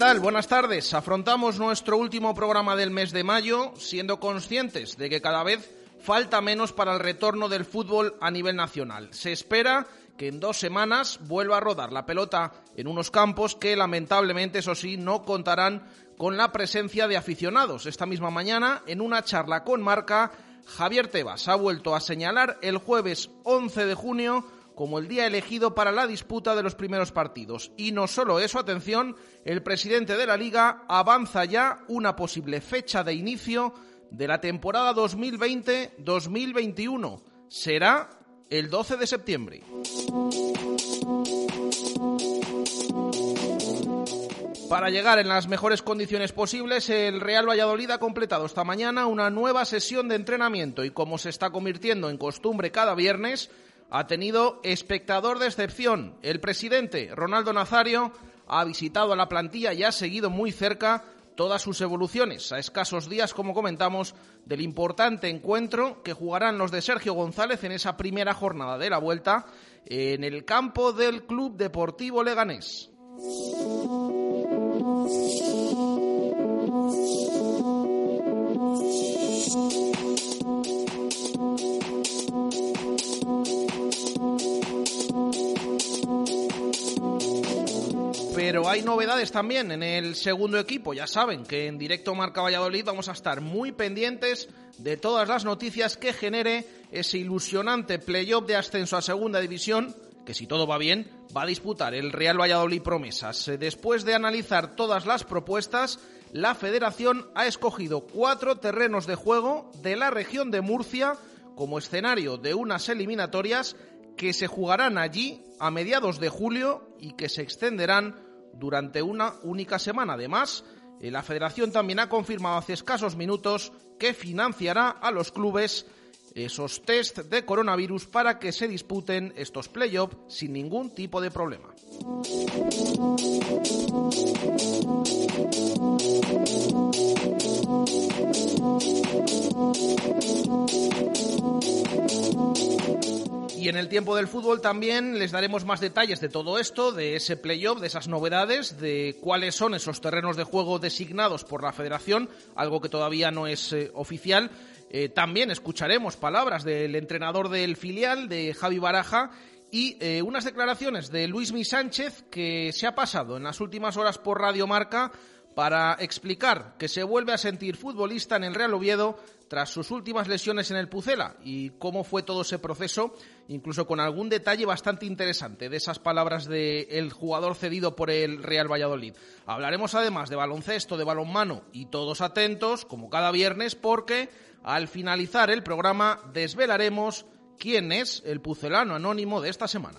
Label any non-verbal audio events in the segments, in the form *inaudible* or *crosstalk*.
Buenas tardes. Afrontamos nuestro último programa del mes de mayo, siendo conscientes de que cada vez falta menos para el retorno del fútbol a nivel nacional. Se espera que en dos semanas vuelva a rodar la pelota en unos campos que lamentablemente, eso sí, no contarán con la presencia de aficionados. Esta misma mañana, en una charla con Marca, Javier Tebas ha vuelto a señalar el jueves 11 de junio como el día elegido para la disputa de los primeros partidos. Y no solo eso, atención, el presidente de la liga avanza ya una posible fecha de inicio de la temporada 2020-2021. Será el 12 de septiembre. Para llegar en las mejores condiciones posibles, el Real Valladolid ha completado esta mañana una nueva sesión de entrenamiento y como se está convirtiendo en costumbre cada viernes, ha tenido espectador de excepción. El presidente, Ronaldo Nazario, ha visitado a la plantilla y ha seguido muy cerca todas sus evoluciones, a escasos días, como comentamos, del importante encuentro que jugarán los de Sergio González en esa primera jornada de la vuelta en el campo del Club Deportivo Leganés. Pero hay novedades también en el segundo equipo. Ya saben que en directo Marca Valladolid vamos a estar muy pendientes de todas las noticias que genere ese ilusionante playoff de ascenso a segunda división, que si todo va bien, va a disputar el Real Valladolid Promesas. Después de analizar todas las propuestas, la federación ha escogido cuatro terrenos de juego de la región de Murcia como escenario de unas eliminatorias que se jugarán allí a mediados de julio y que se extenderán durante una única semana. Además, eh, la federación también ha confirmado hace escasos minutos que financiará a los clubes esos test de coronavirus para que se disputen estos playoffs sin ningún tipo de problema. Y en el tiempo del fútbol también les daremos más detalles de todo esto, de ese playoff, de esas novedades, de cuáles son esos terrenos de juego designados por la federación, algo que todavía no es eh, oficial. Eh, también escucharemos palabras del entrenador del filial, de Javi Baraja, y eh, unas declaraciones de Luis Mi Sánchez que se ha pasado en las últimas horas por Radio Marca para explicar que se vuelve a sentir futbolista en el Real Oviedo tras sus últimas lesiones en el Pucela y cómo fue todo ese proceso, incluso con algún detalle bastante interesante de esas palabras del jugador cedido por el Real Valladolid. Hablaremos además de baloncesto, de balonmano y todos atentos, como cada viernes, porque al finalizar el programa desvelaremos quién es el pucelano anónimo de esta semana.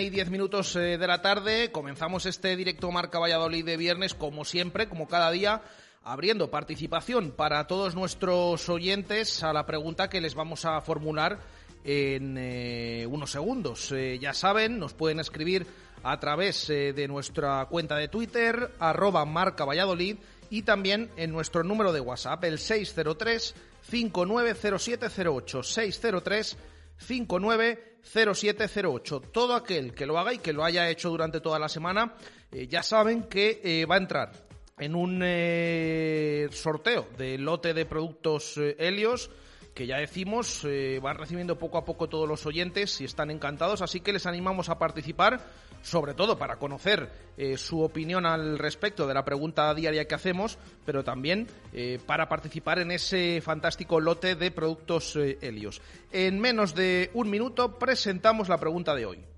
Y diez minutos eh, de la tarde, comenzamos este directo Marca Valladolid de viernes, como siempre, como cada día, abriendo participación para todos nuestros oyentes a la pregunta que les vamos a formular en eh, unos segundos. Eh, ya saben, nos pueden escribir a través de nuestra cuenta de Twitter, arroba marca Valladolid, y también en nuestro número de WhatsApp, el 603 590708 603 590708. Todo aquel que lo haga y que lo haya hecho durante toda la semana, ya saben que va a entrar en un sorteo de lote de productos Helios que ya decimos, eh, van recibiendo poco a poco todos los oyentes y están encantados, así que les animamos a participar, sobre todo para conocer eh, su opinión al respecto de la pregunta diaria que hacemos, pero también eh, para participar en ese fantástico lote de productos Helios. En menos de un minuto presentamos la pregunta de hoy.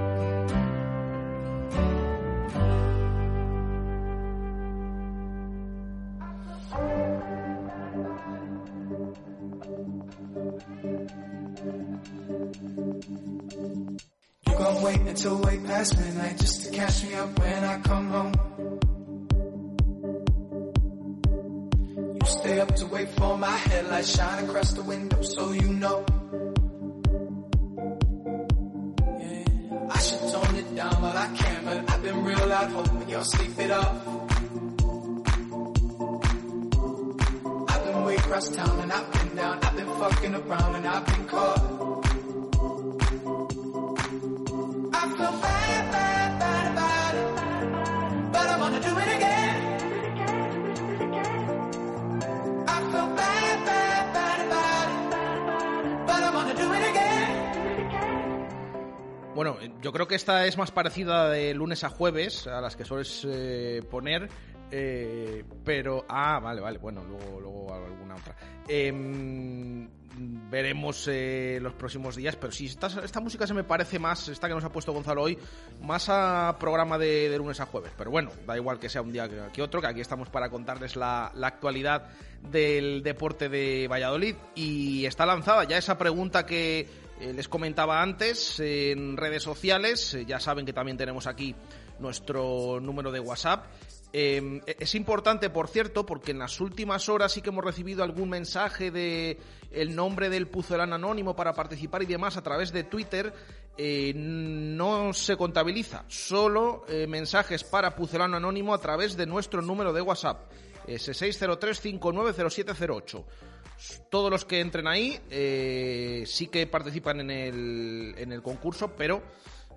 59 0708. until way past midnight just to catch me up when I come home. You stay up to wait for my headlights shine across the window so you know. Yeah, I should tone it down, but I can't. But I've been real loud hoping y'all sleep it off. I've been way across town and I've been down. I've been fucking around and I've been caught. Bueno, yo creo que esta es más parecida de lunes a jueves, a las que sueles eh, poner, eh, pero... Ah, vale, vale, bueno, luego, luego alguna otra. Em, veremos eh, los próximos días, pero sí, esta, música se me parece más, esta que nos ha puesto Gonzalo hoy, más a programa de, lunes a jueves. Pero bueno, da igual que sea un día que, otro, que aquí estamos para contarles la actualidad del deporte de Valladolid. Y está lanzada ya esa pregunta que eh, les comentaba antes en redes sociales, eh, ya saben que también tenemos aquí nuestro número de WhatsApp. Em, e-, es importante, por cierto, porque en las últimas horas sí que hemos recibido algún mensaje de el nombre del Puzelán anónimo para participar y demás a través de Twitter. Eh, no se contabiliza, solo mensajes para Pucelano anónimo a través de nuestro número de WhatsApp, ese 603-590708 todos los que entren ahí eh, sí que participan en el, en el concurso, pero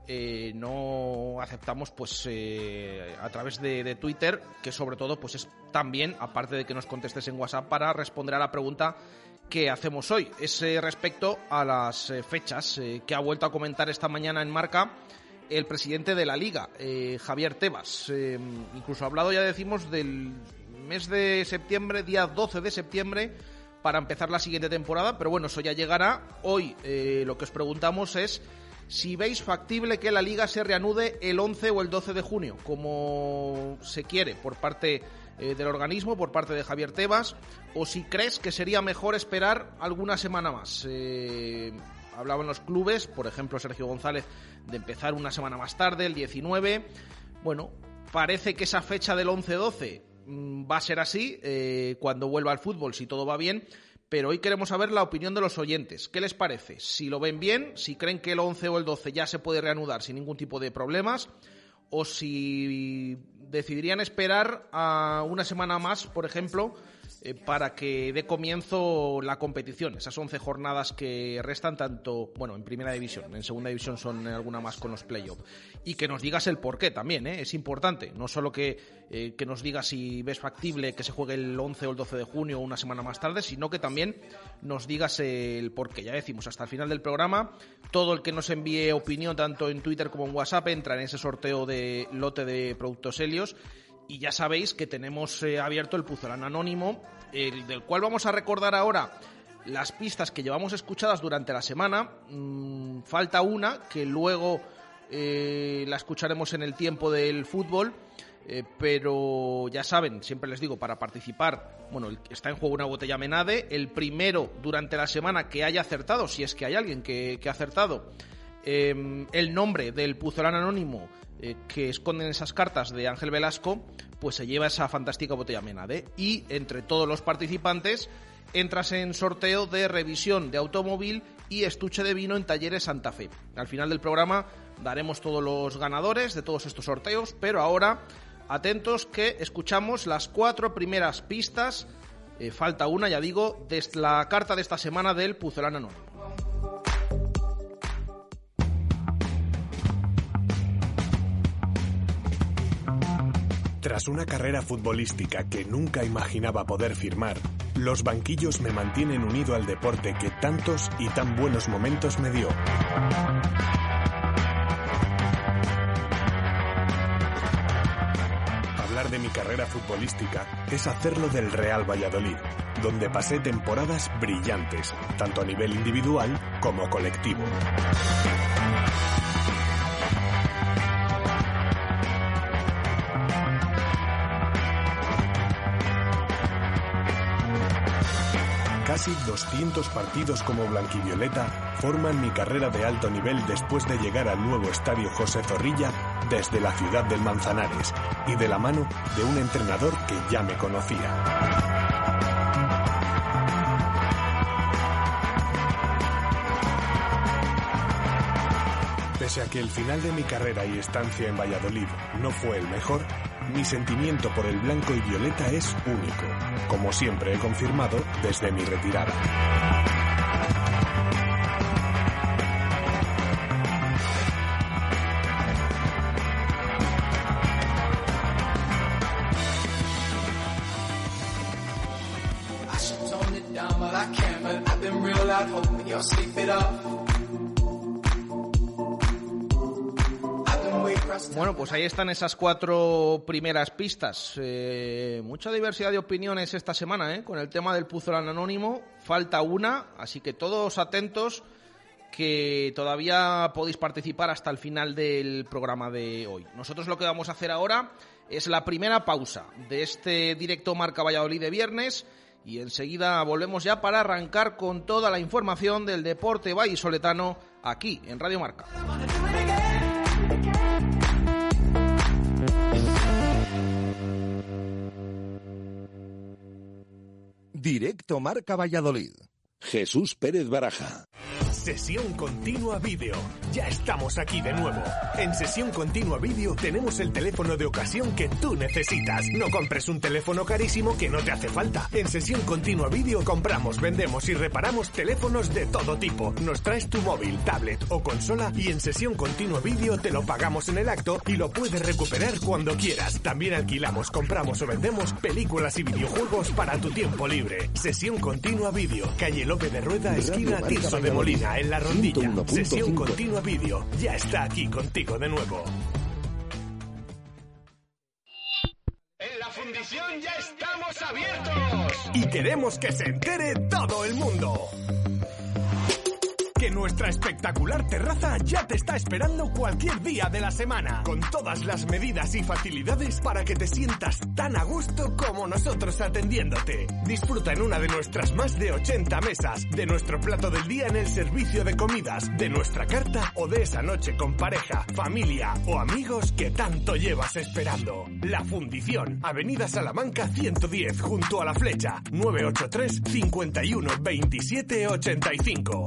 eh, no aceptamos pues eh, a través de, Twitter, que sobre todo pues es también, aparte de que nos contestes en WhatsApp, para responder a la pregunta que hacemos hoy. Es respecto a las fechas que ha vuelto a comentar esta mañana en Marca el presidente de la liga, Javier Tebas. incluso ha hablado, ya decimos, del mes de septiembre, día 12 de septiembre, para empezar la siguiente temporada, pero bueno, eso ya llegará. Hoy eh, lo que os preguntamos es si veis factible que la liga se reanude el 11 o el 12 de junio, como se quiere por parte eh, del organismo, por parte de Javier Tebas, o si crees que sería mejor esperar alguna semana más. Eh, hablaban los clubes, por ejemplo Sergio González, de empezar una semana más tarde, el 19. Bueno, parece que esa fecha del 11-12 Mm, va a ser así eh, cuando vuelva al fútbol, si todo va bien. Pero hoy queremos saber la opinión de los oyentes. ¿Qué les parece? Si lo ven bien, si creen que el 11 o el 12 ya se puede reanudar sin ningún tipo de problemas, o si decidirían esperar a una semana más, por ejemplo, eh, para que dé comienzo la competición. Esas 11 jornadas que restan tanto, bueno, en primera división, en segunda división son alguna más con los playoffs. Y que nos digas el por qué también, ¿eh? es importante. No solo que, eh, que nos digas si ves factible que se juegue el 11 o el 12 de junio o una semana más tarde, sino que también nos digas el por qué. Ya decimos, hasta el final del programa, todo el que nos envíe opinión, tanto en Twitter como en WhatsApp, entra en ese sorteo de lote de productos Helios y ya sabéis que tenemos eh, abierto el Puzolán Anónimo, el del cual vamos a recordar ahora las pistas que llevamos escuchadas durante la semana. Mm, falta una que luego eh, la escucharemos en el tiempo del fútbol. Eh, pero ya saben, siempre les digo, para participar, bueno, está en juego una botella Menade. El primero durante la semana que haya acertado, si es que hay alguien que, ha acertado, el nombre del Puzolán Anónimo eh, que esconden esas cartas de Ángel Velasco, pues se lleva esa fantástica botella Menade. Y entre todos los participantes entras en sorteo de revisión de automóvil y estuche de vino en Talleres Santa Fe. Al final del programa daremos todos los ganadores de todos estos sorteos, pero ahora atentos que escuchamos las cuatro primeras pistas. Eh, falta una, ya digo, de la carta de esta semana del Puzelano Anónimo. Tras una carrera futbolística que nunca imaginaba poder firmar, los banquillos me mantienen unido al deporte que tantos y tan buenos momentos me dio. Hablar de mi carrera futbolística es hacerlo del Real Valladolid, donde pasé temporadas brillantes, tanto a nivel individual como colectivo. Casi 200 partidos como blanquivioleta forman mi carrera de alto nivel después de llegar al nuevo estadio José Zorrilla desde la ciudad del Manzanares y de la mano de un entrenador que ya me conocía. Pese a que el final de mi carrera y estancia en Valladolid no fue el mejor, mi sentimiento por el blanco y violeta es único, como siempre he confirmado desde mi retirada. Bueno, pues ahí están esas cuatro primeras pistas. Eh, mucha diversidad de opiniones esta semana, ¿eh? Con el tema del Puzolán Anónimo. Falta una, así que todos atentos que todavía podéis participar hasta el final del programa de hoy. Nosotros lo que vamos a hacer ahora es la primera pausa de este directo Marca Valladolid de viernes y enseguida volvemos ya para arrancar con toda la información del deporte vallisoletano aquí en Radio Marca. Directo Marca Valladolid. Jesús Pérez Baraja. Sesión Continua Vídeo. Ya estamos aquí de nuevo. En Sesión Continua Vídeo tenemos el teléfono de ocasión que tú necesitas. No compres un teléfono carísimo que no te hace falta. En Sesión Continua Vídeo compramos, vendemos y reparamos teléfonos de todo tipo. Nos traes tu móvil, tablet o consola y en Sesión Continua Vídeo te lo pagamos en el acto y lo puedes recuperar cuando quieras. También alquilamos, compramos o vendemos películas y videojuegos para tu tiempo libre. Sesión Continua Vídeo. Calle López de Rueda, esquina Tirso de Molina en la rondilla. Sesión continua vídeo. Ya está aquí contigo de nuevo. En la fundición ya estamos abiertos. Y queremos que se entere todo el mundo nuestra espectacular terraza ya te está esperando cualquier día de la semana, con todas las medidas y facilidades para que te sientas tan a gusto como nosotros atendiéndote. Disfruta en una de nuestras más de 80 mesas, de nuestro plato del día en el servicio de comidas, de nuestra carta o de esa noche con pareja, familia o amigos que tanto llevas esperando. La Fundición, Avenida Salamanca 110, junto a la flecha, 983 51 27 85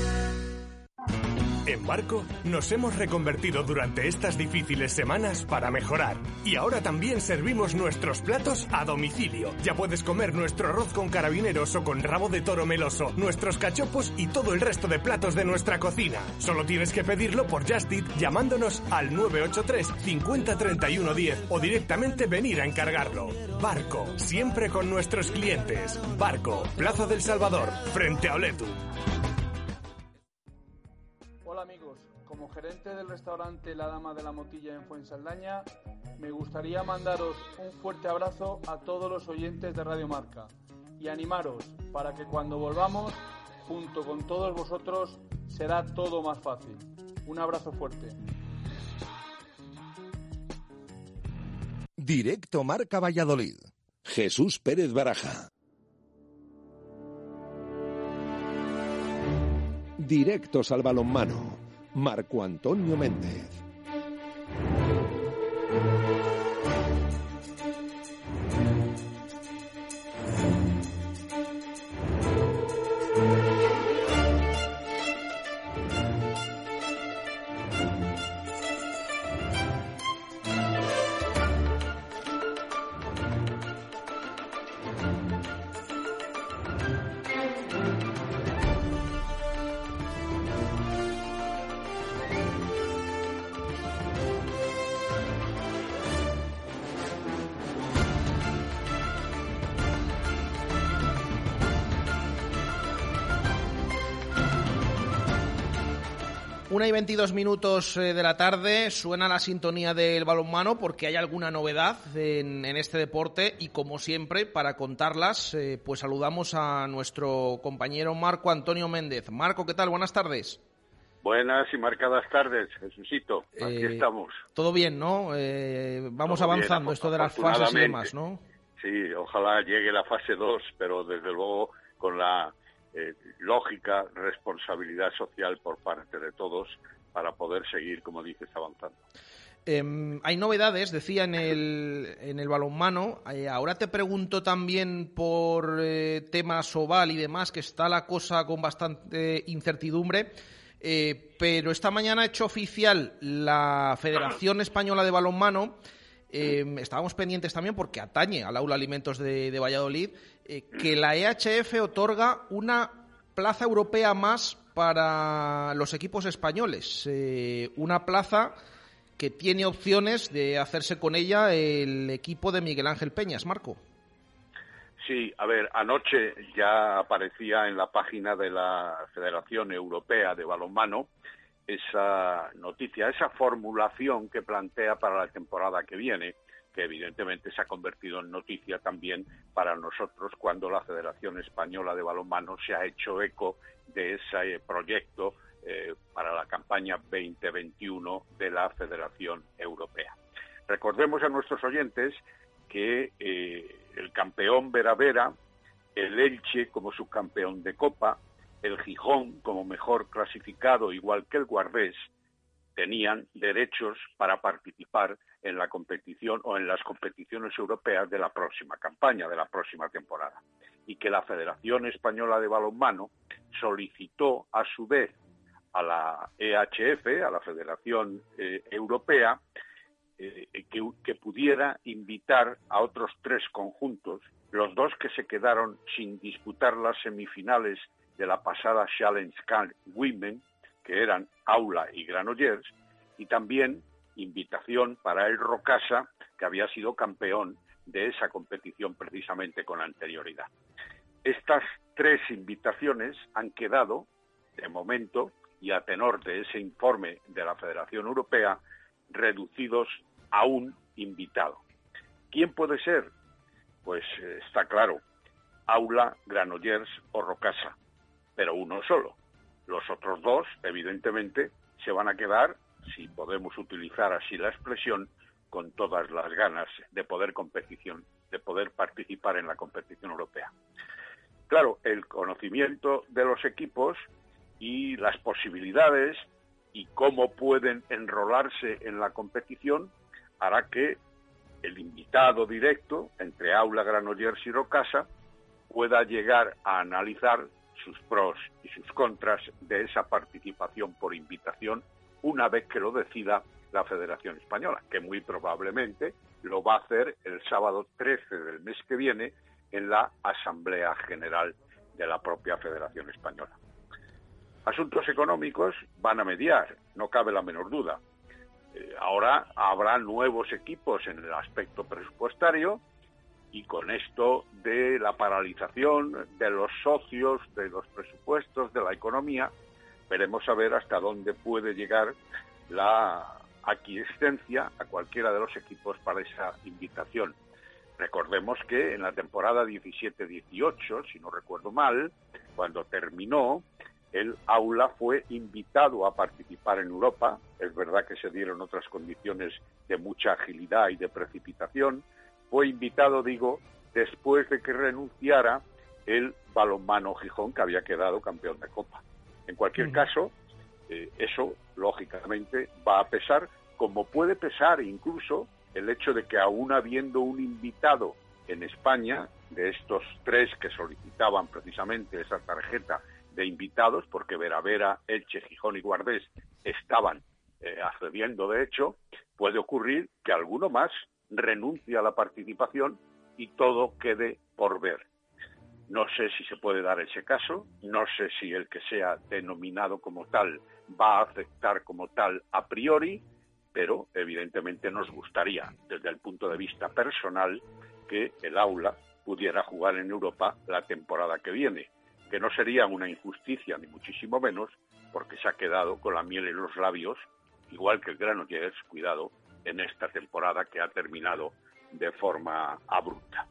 En Barco nos hemos reconvertido durante estas difíciles semanas para mejorar. Y ahora también servimos nuestros platos a domicilio. Ya puedes comer nuestro arroz con carabineros o con rabo de toro meloso, nuestros cachopos y todo el resto de platos de nuestra cocina. Solo tienes que pedirlo por Just llamándonos al 983 50 31 10 o directamente venir a encargarlo. Barco, siempre con nuestros clientes. Barco, Plaza del Salvador, frente a Oletu. Gerente del restaurante La Dama de la Motilla en Fuensaldaña, me gustaría mandaros un fuerte abrazo a todos los oyentes de Radio Marca y animaros para que cuando volvamos, junto con todos vosotros, será todo más fácil. Un abrazo fuerte. Directo Marca Valladolid. Jesús Pérez Baraja. Directos al balonmano. Marco Antonio Méndez. Una y 22 minutos eh, de la tarde suena la sintonía del balonmano porque hay alguna novedad en, en este deporte y como siempre para contarlas eh, pues saludamos a nuestro compañero Marco Antonio Méndez. Marco, ¿qué tal? Buenas tardes. Buenas y marcadas tardes, Jesucito. Aquí Eh, estamos. Todo bien, ¿no? Eh, vamos Todo bien, avanzando esto de las fases y demás, ¿no? Sí, ojalá llegue la fase 2, pero desde luego con la eh, lógica responsabilidad social por parte de todos para poder seguir, como dices, avanzando. Em, hay novedades, decía en el, en el balonmano. Eh, ahora te pregunto también por eh, temas oval y demás, que está la cosa con bastante incertidumbre. Pero esta mañana ha hecho oficial la Federación Española de Balonmano. Eh, estábamos pendientes también porque atañe al Aula Alimentos de, de Valladolid, eh, que la EHF otorga una plaza europea más para los equipos españoles. Eh, una plaza que tiene opciones de hacerse con ella el equipo de Miguel Ángel Peñas, Marco. Sí, a ver, anoche ya aparecía en la página de la Federación Europea de Balonmano esa noticia, esa formulación que plantea para la temporada que viene, que evidentemente se ha convertido en noticia también para nosotros cuando la Federación Española de Balonmano se ha hecho eco de ese proyecto eh, para la campaña 2021 de la Federación Europea. Recordemos a nuestros oyentes que eh, el campeón Vera Vera, el Elche como subcampeón de Copa, el Gijón como mejor clasificado, igual que el Guardés, tenían derechos para participar en la competición o en las competiciones europeas de la próxima campaña, de la próxima temporada. Y que la Federación Española de Balonmano solicitó a su vez a la EHF, a la Federación eh, Europea, eh, que, que pudiera invitar a otros tres conjuntos, los dos que se quedaron sin disputar las semifinales de la pasada Challenge Cup Women, que eran Aula y Granollers, y también invitación para el Rocasa, que había sido campeón de esa competición precisamente con anterioridad. Estas tres invitaciones han quedado, de momento, y a tenor de ese informe de la Federación Europea, reducidos a un invitado. ¿Quién puede ser? Pues eh, está claro, Aula, Granollers o Rocasa, pero uno solo. Los otros dos, evidentemente, se van a quedar, si podemos utilizar así la expresión, con todas las ganas de poder competición, de poder participar en la competición europea. Claro, el conocimiento de los equipos y las posibilidades y cómo pueden enrolarse en la competición hará que el invitado directo entre Aula, Granollers y Rocasa pueda llegar a analizar sus pros y sus contras de esa participación por invitación una vez que lo decida la Federación Española, que muy probablemente lo va a hacer el sábado 13 del mes que viene en la Asamblea General de la propia Federación Española. Asuntos económicos van a mediar, no cabe la menor duda. Eh, ahora habrá nuevos equipos en el aspecto presupuestario y con esto de la paralización de los socios, de los presupuestos, de la economía, veremos a ver hasta dónde puede llegar la aquiescencia a cualquiera de los equipos para esa invitación. Recordemos que en la temporada 17-18, si no recuerdo mal, cuando terminó, el aula fue invitado a participar en Europa. Es verdad que se dieron otras condiciones de mucha agilidad y de precipitación. Fue invitado, digo, después de que renunciara el balonmano Gijón, que había quedado campeón de Copa. En cualquier caso, eh, eso, lógicamente, va a pesar, como puede pesar incluso el hecho de que aún habiendo un invitado en España, de estos tres que solicitaban precisamente esa tarjeta de invitados, porque Vera Vera, Elche, Gijón y Guardés estaban eh, accediendo de hecho, puede ocurrir que alguno más renuncie a la participación y todo quede por ver. No sé si se puede dar ese caso, no sé si el que sea denominado como tal va a aceptar como tal a priori, pero evidentemente nos gustaría, desde el punto de vista personal, que el aula pudiera jugar en Europa la temporada que viene que no sería una injusticia, ni muchísimo menos, porque se ha quedado con la miel en los labios, igual que el Granollers, cuidado, en esta temporada que ha terminado de forma abrupta.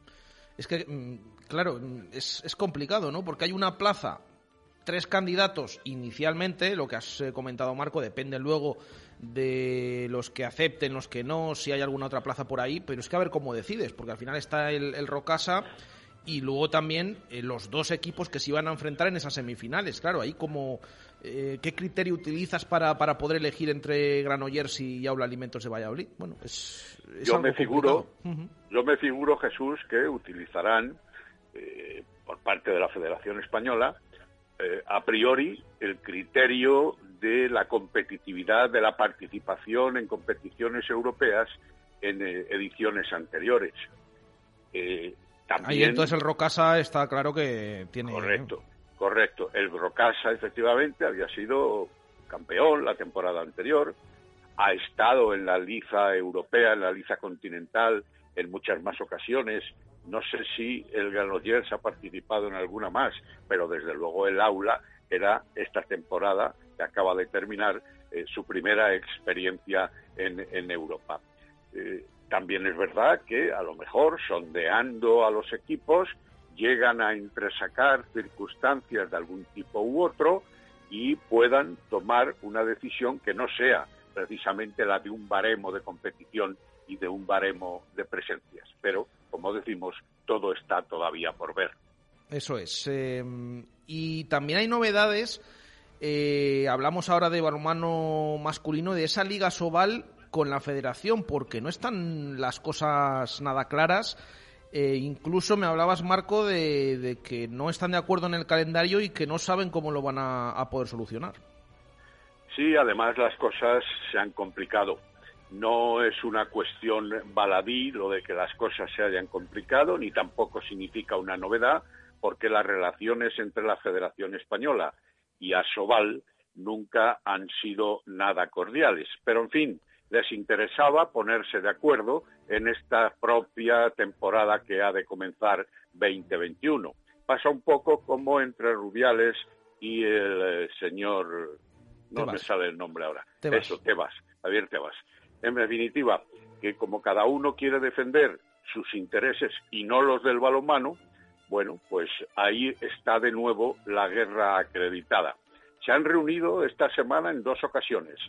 Es que, mm, claro, mm, es, es complicado, ¿no? Porque hay una plaza, tres candidatos inicialmente, lo que has eh, comentado Marco, depende luego de los que acepten, los que no, si hay alguna otra plaza por ahí, pero es que a ver cómo decides, porque al final está el, el Rocasa y luego también eh, los dos equipos que se iban a enfrentar en esas semifinales. Claro, ahí como eh, qué criterio utilizas para, para poder elegir entre Granollers y Aula Alimentos de Valladolid. Bueno, es, yo me figuro, yo me figuro Jesús que utilizarán eh, por parte de la Federación Española a priori el criterio de la competitividad de la participación en competiciones europeas en ediciones anteriores. Ahí entonces el Rocasa está claro que tiene. Correcto, correcto. El Rocasa efectivamente había sido campeón la temporada anterior, ha estado en la liza europea, en la liza continental en muchas más ocasiones. No sé si el Granollers ha participado en alguna más, pero desde luego el aula era esta temporada que acaba de terminar eh, su primera experiencia en, Europa. Eh, también es verdad que a lo mejor sondeando a los equipos llegan a entresacar circunstancias de algún tipo u otro y puedan tomar una decisión que no sea precisamente la de un baremo de competición y de un baremo de presencias. Pero, como decimos, todo está todavía por ver. Eso es. Eh, y también hay novedades. Eh, hablamos ahora de balonmano masculino, de esa Liga Sobal con la federación porque no están las cosas nada claras. Eh, incluso me hablabas, Marco, de, que no están de acuerdo en el calendario y que no saben cómo lo van a, poder solucionar. Sí, además las cosas se han complicado. No es una cuestión baladí lo de que las cosas se hayan complicado, ni tampoco significa una novedad, porque las relaciones entre la Federación Española y Asobal nunca han sido nada cordiales. Pero, en fin, les interesaba ponerse de acuerdo en esta propia temporada que ha de comenzar 2021. Pasa un poco como entre Rubiales y el eh, señor, no me sale el nombre ahora, eso, Tebas, Javier Tebas. En definitiva, que como cada uno quiere defender sus intereses y no los del balonmano, bueno, pues ahí está de nuevo la guerra acreditada. Se han reunido esta semana en dos ocasiones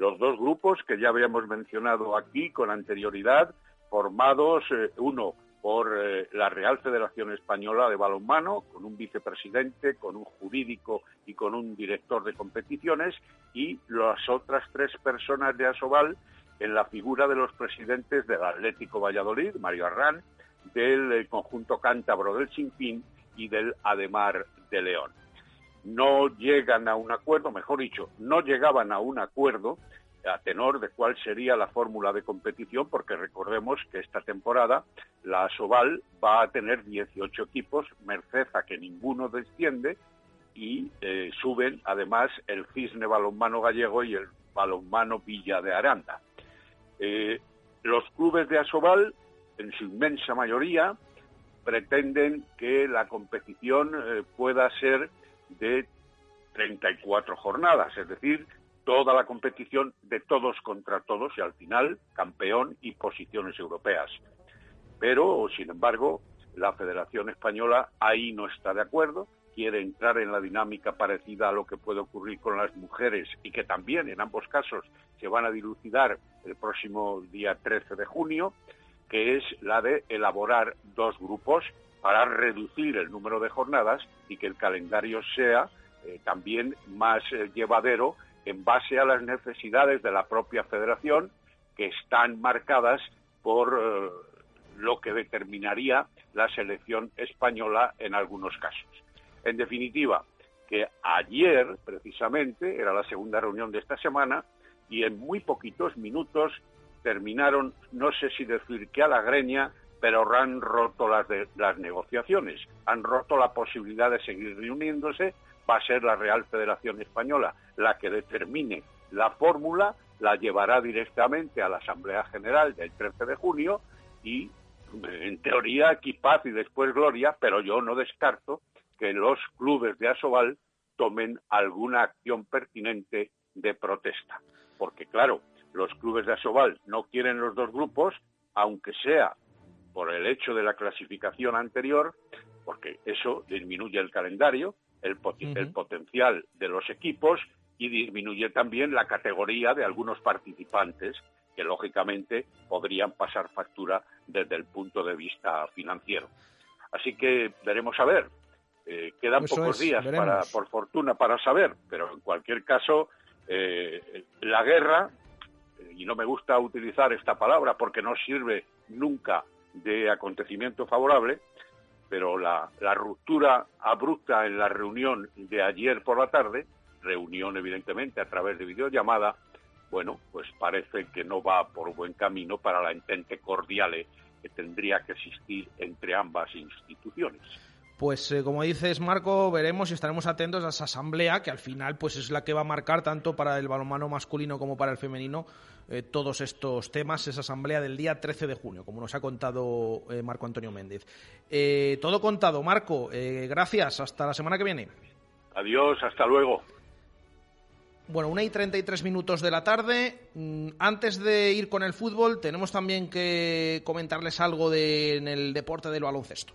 los dos grupos que ya habíamos mencionado aquí con anterioridad, formados eh, uno por eh, la Real Federación Española de Balonmano, con un vicepresidente, con un jurídico y con un director de competiciones, y las otras tres personas de Asobal en la figura de los presidentes del Atlético Valladolid, Mario Arrán, del eh, conjunto cántabro del Sinfín y del Ademar de León. No llegan a un acuerdo, mejor dicho, no llegaban a un acuerdo a tenor de cuál sería la fórmula de competición, porque recordemos que esta temporada la Soval va a tener 18 equipos, merced a que ninguno desciende, y eh, suben además el Cisne Balonmano Gallego y el Balonmano Villa de Aranda. Eh, los clubes de Asobal, en su inmensa mayoría, pretenden que la competición eh, pueda ser de 34 jornadas, es decir, toda la competición de todos contra todos y al final campeón y posiciones europeas. Pero, sin embargo, la Federación Española ahí no está de acuerdo, quiere entrar en la dinámica parecida a lo que puede ocurrir con las mujeres y que también en ambos casos se van a dilucidar el próximo día 13 de junio, que es la de elaborar dos grupos para reducir el número de jornadas y que el calendario sea eh, también más eh, llevadero en base a las necesidades de la propia federación que están marcadas por eh, lo que determinaría la selección española en algunos casos. En definitiva, que ayer precisamente era la segunda reunión de esta semana y en muy poquitos minutos terminaron, no sé si decir que a la greña, pero han roto las, negociaciones, han roto la posibilidad de seguir reuniéndose va a ser la Real Federación Española la que determine la fórmula, la llevará directamente a la Asamblea General del 13 de junio y, en teoría, aquí paz y después gloria, pero yo no descarto que los clubes de Asobal tomen alguna acción pertinente de protesta. Porque, claro, los clubes de Asobal no quieren los dos grupos, aunque sea por el hecho de la clasificación anterior, porque eso disminuye el calendario, el, potencial de los equipos y disminuye también la categoría de algunos participantes que lógicamente podrían pasar factura desde el punto de vista financiero. Así que veremos a ver. Eh, quedan pocos días para, por fortuna, para saber, pero en cualquier caso, eh, la guerra, y no me gusta utilizar esta palabra porque no sirve nunca de acontecimiento favorable, pero la, ruptura abrupta en la reunión de ayer por la tarde, reunión evidentemente a través de videollamada, bueno, pues parece que no va por buen camino para la entente cordial que tendría que existir entre ambas instituciones. Pues eh, como dices Marco, veremos y estaremos atentos a esa asamblea que al final pues es la que va a marcar tanto para el balonmano masculino como para el femenino eh, todos estos temas, esa asamblea del día 13 de junio, como nos ha contado eh, Marco Antonio Méndez. Todo contado, Marco, gracias, hasta la semana que viene. Adiós, hasta luego. Bueno, una y 33 minutos de la tarde. Mm, antes de ir con el fútbol, tenemos también que comentarles algo de, en el deporte del baloncesto.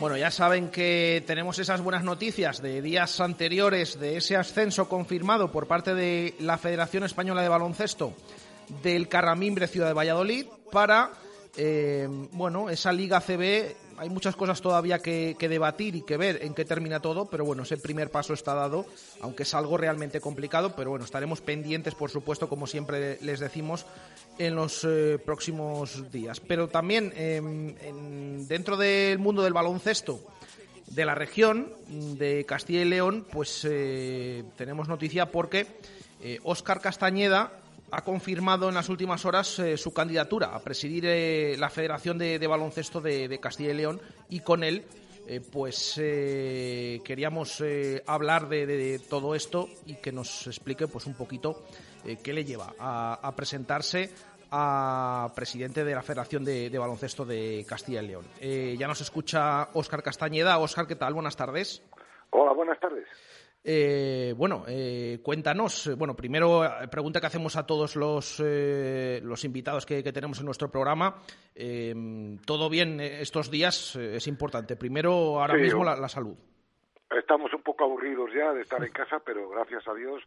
Bueno, ya saben que tenemos esas buenas noticias de días anteriores de ese ascenso confirmado por parte de la Federación Española de Baloncesto del Carramimbre Ciudad de Valladolid para, eh, bueno, esa Liga CB hay muchas cosas todavía que, debatir y que ver en qué termina todo, pero bueno, ese primer paso está dado, aunque es algo realmente complicado, pero bueno, estaremos pendientes, por supuesto, como siempre les decimos, en los eh, próximos días. Pero también em, dentro del mundo del baloncesto de la región de Castilla y León, pues eh, tenemos noticia porque Óscar eh, Castañeda ha confirmado en las últimas horas eh, su candidatura a presidir eh, la Federación de, Baloncesto de, Castilla y León y con él pues queríamos hablar de, todo esto y que nos explique pues un poquito qué le lleva a, presentarse a presidente de la Federación de, Baloncesto de Castilla y León. ya nos escucha Óscar Castañeda. Óscar, ¿qué tal? Buenas tardes. Hola, buenas tardes. Eh, bueno, eh, cuéntanos. Eh, bueno, primero, pregunta que hacemos a todos los, los invitados que, tenemos en nuestro programa. ¿Todo bien estos días? es importante. Primero, ahora mismo, la, salud. Estamos un poco aburridos ya de estar en casa, pero gracias a Dios,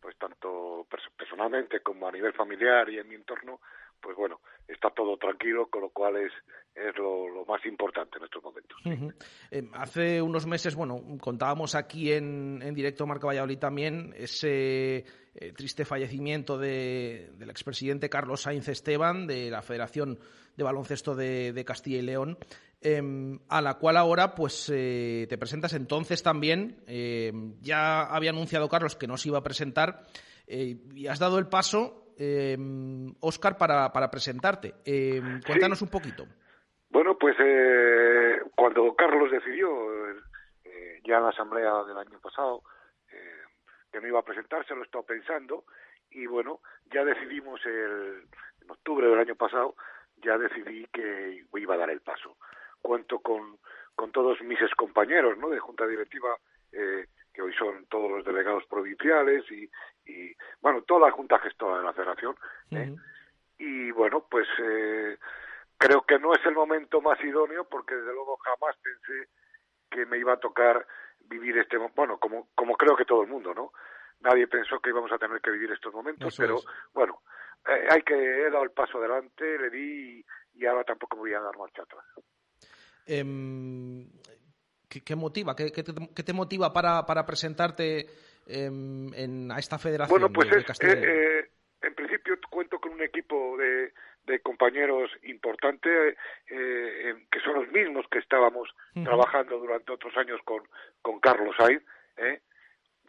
pues tanto personalmente como a nivel familiar y en mi entorno, pues bueno, está todo tranquilo, con lo cual es, es lo, más importante en estos momentos. Eh, hace unos meses, bueno, contábamos aquí en, en directo Marca Valladolid también ese eh, triste fallecimiento de, del expresidente Carlos Sainz Esteban de la Federación de Baloncesto de, Castilla y León. Em, a la cual ahora pues eh, te presentas entonces también. Em, ya había anunciado Carlos que no se iba a presentar y has dado el paso eh, Oscar, para, para presentarte. Em, cuéntanos un poquito. Bueno, pues eh, cuando Carlos decidió, eh, ya en la asamblea del año pasado, eh, que no iba a presentarse, lo he estado pensando, y bueno, ya decidimos el, en octubre del año pasado, ya decidí que iba a dar el paso. Cuento con, con todos mis excompañeros ¿no? de junta directiva eh, que hoy son todos los delegados provinciales y, y bueno, toda la junta gestora de la federación. ¿eh? Y bueno, pues eh, creo que no es el momento más idóneo porque desde luego jamás pensé que me iba a tocar vivir este bueno como como creo que todo el mundo no nadie pensó que íbamos a tener que vivir estos momentos pero bueno eh, hay que he dado el paso adelante le di y, ahora tampoco voy a dar marcha atrás em, ¿Qué, motiva? ¿Qué, te, motiva para, para presentarte em, en, a esta federación? Bueno, pues es, eh, eh, en principio cuento con un equipo de, de compañeros importantes eh, que son los mismos que estábamos trabajando durante otros años con, con Carlos Sainz.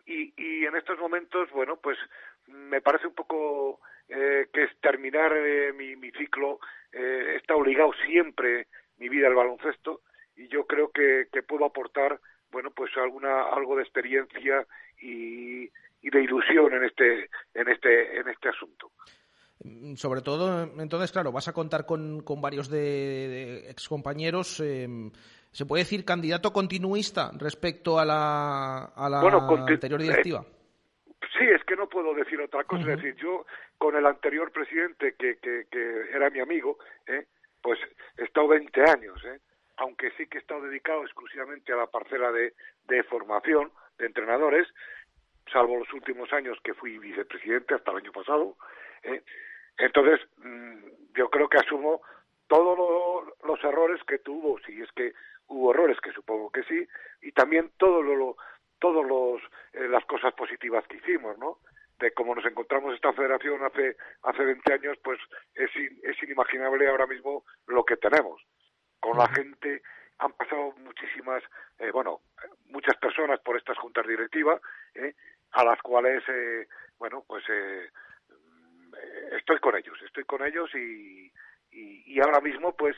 Y, y en estos momentos, bueno, pues me parece un poco que es terminar mi, mi ciclo. está obligado siempre mi vida al baloncesto y yo creo que, que puedo aportar bueno pues alguna algo de experiencia y, y de ilusión en este en este en este asunto mm, sobre todo, entonces, claro, vas a contar con, con varios de, excompañeros. Em, ¿Se puede decir candidato continuista respecto a la, a la anterior directiva? Eh, sí, es que no puedo decir otra cosa. Es decir, yo con el anterior presidente, que, que, que era mi amigo, ¿eh? pues he estado 20 años. Aunque sí que estado dedicado exclusivamente a la parcela de, formación de entrenadores, salvo los últimos años que fui vicepresidente hasta el año pasado. ¿eh? Entonces, mm, yo creo que asumo todos los errores que tuvo, si es que hubo errores, que supongo que sí, y también todo lo, todos los eh, las cosas positivas que hicimos, ¿no? De cómo nos encontramos esta federación hace hace 20 años, pues es, es inimaginable ahora mismo lo que tenemos con la gente han pasado muchísimas, eh, bueno, muchas personas por estas juntas directivas, eh, a las cuales, eh, bueno, pues eh, estoy con ellos, estoy con ellos y, y, ahora mismo, pues,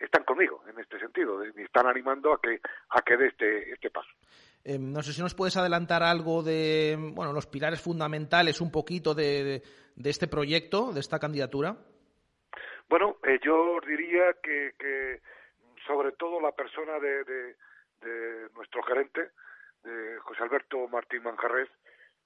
están conmigo en este sentido, me están animando a que a que dé este, este paso. no sé si nos puedes adelantar algo de, bueno, los pilares fundamentales un poquito de, de, este proyecto, de esta candidatura. Bueno, yo diría que, que sobre todo la persona de, de, nuestro gerente, de José Alberto Martín Manjarres,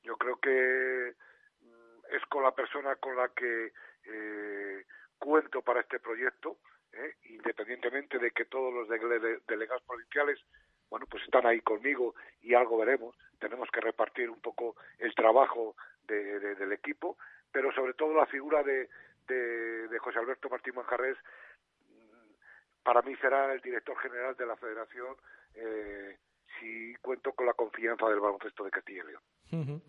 yo creo que mm, es con la persona con la que eh, cuento para este proyecto, eh, independientemente de que todos los delegados provinciales, bueno, pues están ahí conmigo y algo veremos. Tenemos que repartir un poco el trabajo del equipo, pero sobre todo la figura de, de José Alberto Martín Manjarres para mí será el director general de la federación eh, si cuento con la confianza del baloncesto de Castilla y León.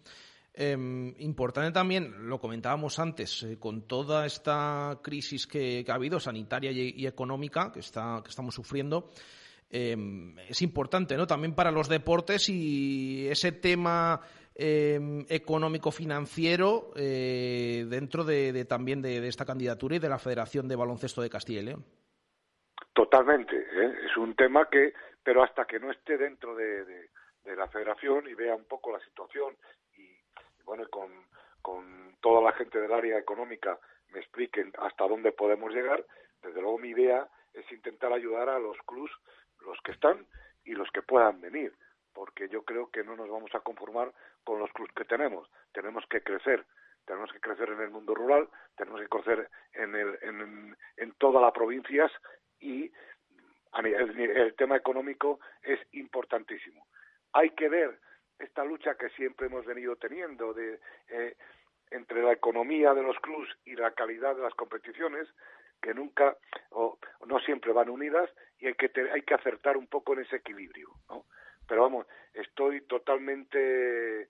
Em, importante también, lo comentábamos antes, eh, con toda esta crisis que, ha habido, sanitaria y, económica, que, está, que estamos sufriendo, em, es importante ¿no? también para los deportes y ese tema em, económico-financiero eh, dentro de, también de, esta candidatura y de la Federación de Baloncesto de Castilla y León. Totalmente. ¿eh? Es un tema que, pero hasta que no esté dentro de, la federación y vea un poco la situación y, bueno, con, con toda la gente del área económica me expliquen hasta dónde podemos llegar, desde luego mi idea es intentar ayudar a los clubs, los que están y los que puedan venir, porque yo creo que no nos vamos a conformar con los clubs que tenemos, tenemos que crecer, tenemos que crecer en el mundo rural, tenemos que crecer en, el, en, en todas las provincias y el, tema económico es importantísimo. Hay que ver esta lucha que siempre hemos venido teniendo de eh, entre la economía de los clubs y la calidad de las competiciones que nunca o no siempre van unidas y hay que hay que acertar un poco en ese equilibrio ¿no? pero vamos estoy totalmente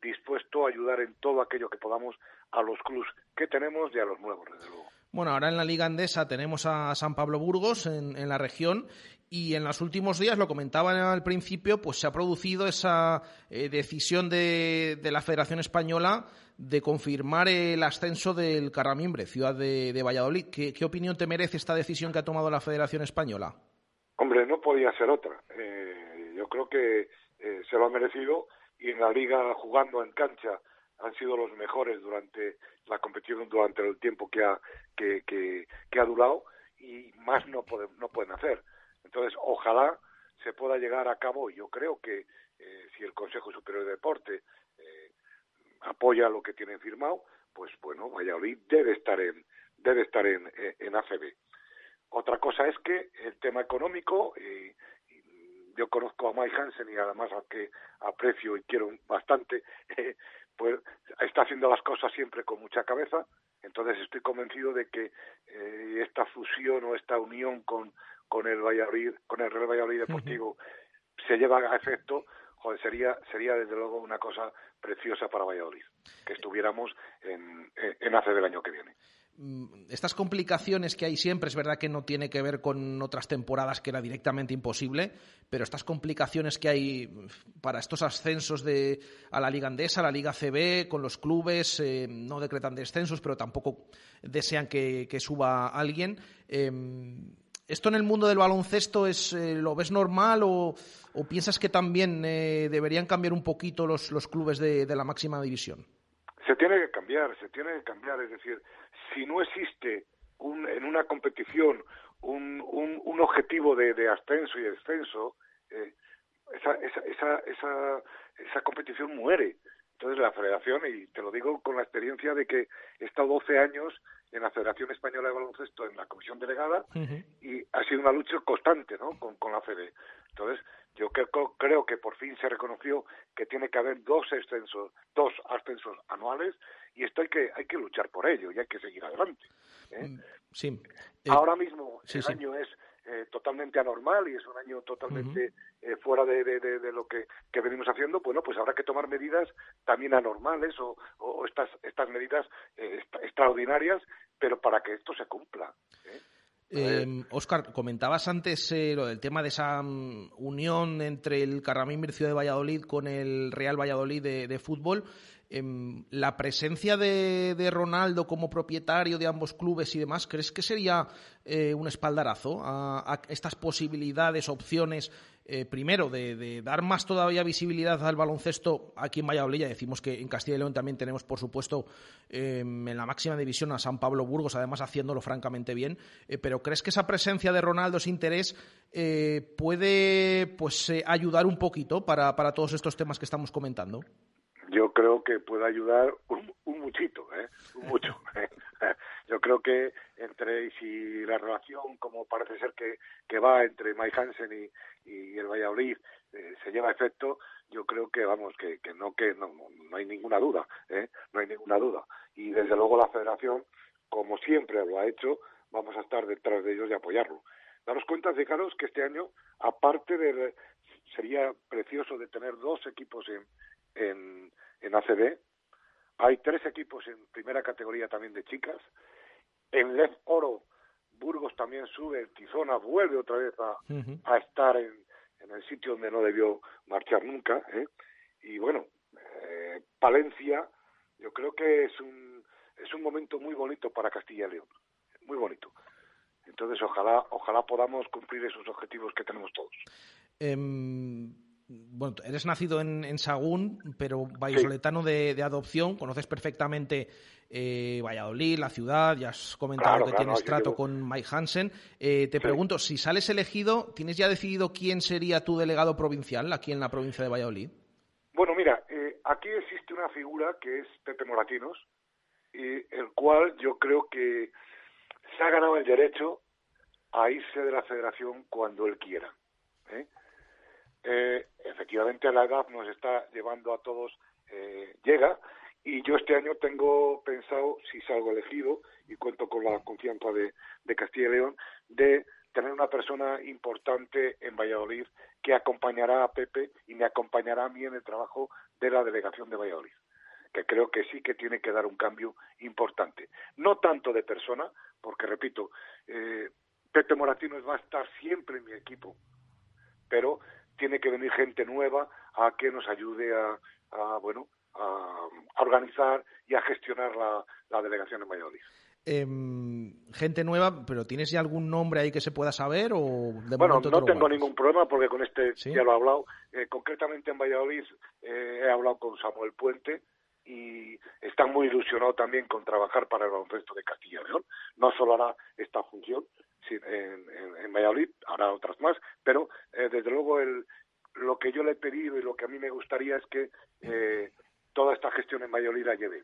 dispuesto a ayudar en todo aquello que podamos a los clubs que tenemos y a los nuevos desde luego bueno, ahora en la Liga Andesa tenemos a San Pablo Burgos en, la región y en los últimos días, lo comentaba al principio, pues se ha producido esa eh, decisión de, la Federación Española de confirmar el ascenso del Carramimbre, ciudad de, Valladolid. ¿Qué, opinión te merece esta decisión que ha tomado la Federación Española? Hombre, no podía ser otra. Eh, yo creo que eh, se lo ha merecido y en la liga jugando en cancha han sido los mejores durante la competición durante el tiempo que ha que, que, ha durado y más no pueden no pueden hacer. Entonces ojalá se pueda llegar a cabo yo creo que eh, si el Consejo Superior de Deporte eh, apoya lo que tienen firmado pues bueno Valladolid debe estar en debe estar en, en ACB otra cosa es que el tema económico y, yo conozco a Mike Hansen y además a que aprecio y quiero bastante, *laughs* eh, pues está haciendo las cosas siempre con mucha cabeza. Entonces estoy convencido de que eh, esta fusión o esta unión con, con el Valladolid, con el Real Valladolid Deportivo se lleva a efecto, joder, sería, sería desde luego una cosa preciosa para Valladolid, que estuviéramos en, en ACE del año que viene. Mm, estas complicaciones que hay siempre, es verdad que no tiene que ver con otras temporadas que era directamente imposible, pero estas complicaciones que hay para estos ascensos de, a la Liga Andesa, a la Liga CB, con los clubes, eh, no decretan descensos, pero tampoco desean que, suba alguien. Em, ¿Esto en el mundo del baloncesto es, eh, lo ves normal o, piensas que también eh, deberían cambiar un poquito los, los clubes de la máxima división? Se tiene que cambiar, se tiene que cambiar, es decir, si no existe un, en una competición un, un, un objetivo de, de, ascenso y descenso, eh, esa, esa, esa, esa, esa competición muere. Entonces la federación, y te lo digo con la experiencia de que he estado 12 años en la Federación Española de Baloncesto en la comisión delegada y ha sido una lucha constante ¿no? con, con la FEDE. Entonces, yo creo, creo que por fin se reconoció que tiene que haber dos ascensos, dos ascensos anuales y esto hay que hay que luchar por ello y hay que seguir adelante. ¿eh? Mm, sí. Eh, Ahora mismo el año es eh, totalmente anormal y es un año totalmente fuera de, de, lo que, que, venimos haciendo, bueno, pues habrá que tomar medidas también anormales o, o estas, estas medidas extraordinarias, pero para que esto se cumpla. Oscar, em, comentabas antes eh, lo del tema de esa mm, unión entre el Carramín Ciudad de Valladolid con el Real Valladolid de, fútbol. Em, la presencia de, Ronaldo como propietario de ambos clubes y demás, ¿crees que sería eh, un espaldarazo a, estas posibilidades, opciones eh, primero, de, dar más todavía visibilidad al baloncesto aquí en Valladolid. Ya decimos que en Castilla y León también tenemos, por supuesto, em, en la máxima división a San Pablo Burgos, además haciéndolo francamente bien. Eh, pero ¿crees que esa presencia de Ronaldo, ese interés, puede pues ayudar un poquito para todos estos temas que estamos comentando? Que puede ayudar un, un muchito, ¿eh? Un mucho. *laughs* Yo creo que entre si la relación, como parece ser que, que va entre Mike Hansen y, y el Valladolid eh, se lleva a efecto, yo creo que vamos que, que no que no, no hay ninguna duda, ¿eh? no hay ninguna duda. Y desde luego la Federación, como siempre lo ha hecho, vamos a estar detrás de ellos y apoyarlo. Daros cuenta, fijaros que este año, aparte de sería precioso de tener dos equipos en, en, en ACB, hay tres equipos en primera categoría también de chicas. En Lef Oro, Burgos también sube, Tizona vuelve otra vez a, a estar en, en, el sitio donde no debió marchar nunca. ¿eh? Y bueno, eh, Palencia, yo creo que es un, es un momento muy bonito para Castilla y León. Muy bonito. Entonces, ojalá, ojalá podamos cumplir esos objetivos que tenemos todos. Em, bueno, eres nacido en, Sagún, pero vallisoletano de, adopción, conoces perfectamente eh, Valladolid, la ciudad, ya has comentado que tienes trato con Mike Hansen. Eh, te pregunto, si sales elegido, ¿tienes ya decidido quién sería tu delegado provincial aquí en la provincia de Valladolid? Bueno, mira, eh, aquí existe una figura que es Pepe Moratinos, y el cual yo creo que se ha ganado el derecho a irse de la federación cuando él quiera. ¿eh? Eh, efectivamente la edad nos está llevando a todos, eh, llega, y yo este año tengo pensado, si salgo elegido, y cuento con la confianza de, Castilla y León, de tener una persona importante en Valladolid que acompañará a Pepe y me acompañará a mí en el trabajo de la delegación de Valladolid que creo que sí que tiene que dar un cambio importante. No tanto de persona, porque repito, eh, Pepe Moratinos va a estar siempre en mi equipo, pero tiene que venir gente nueva a que nos ayude a, bueno, a, organizar y a gestionar la, delegación de Valladolid. Em, gente nueva, pero ¿tienes ya algún nombre ahí que se pueda saber o de Bueno, no tengo ningún problema porque con este ya lo he hablado. Eh, concretamente en Valladolid eh, he hablado con Samuel Puente, y está muy ilusionado también con trabajar para el baloncesto de Castilla y León. No solo hará esta función en, en, Valladolid, habrá otras más, pero eh, desde luego el, lo que yo le he pedido y lo que a mí me gustaría es que eh, toda esta gestión en Valladolid la lleve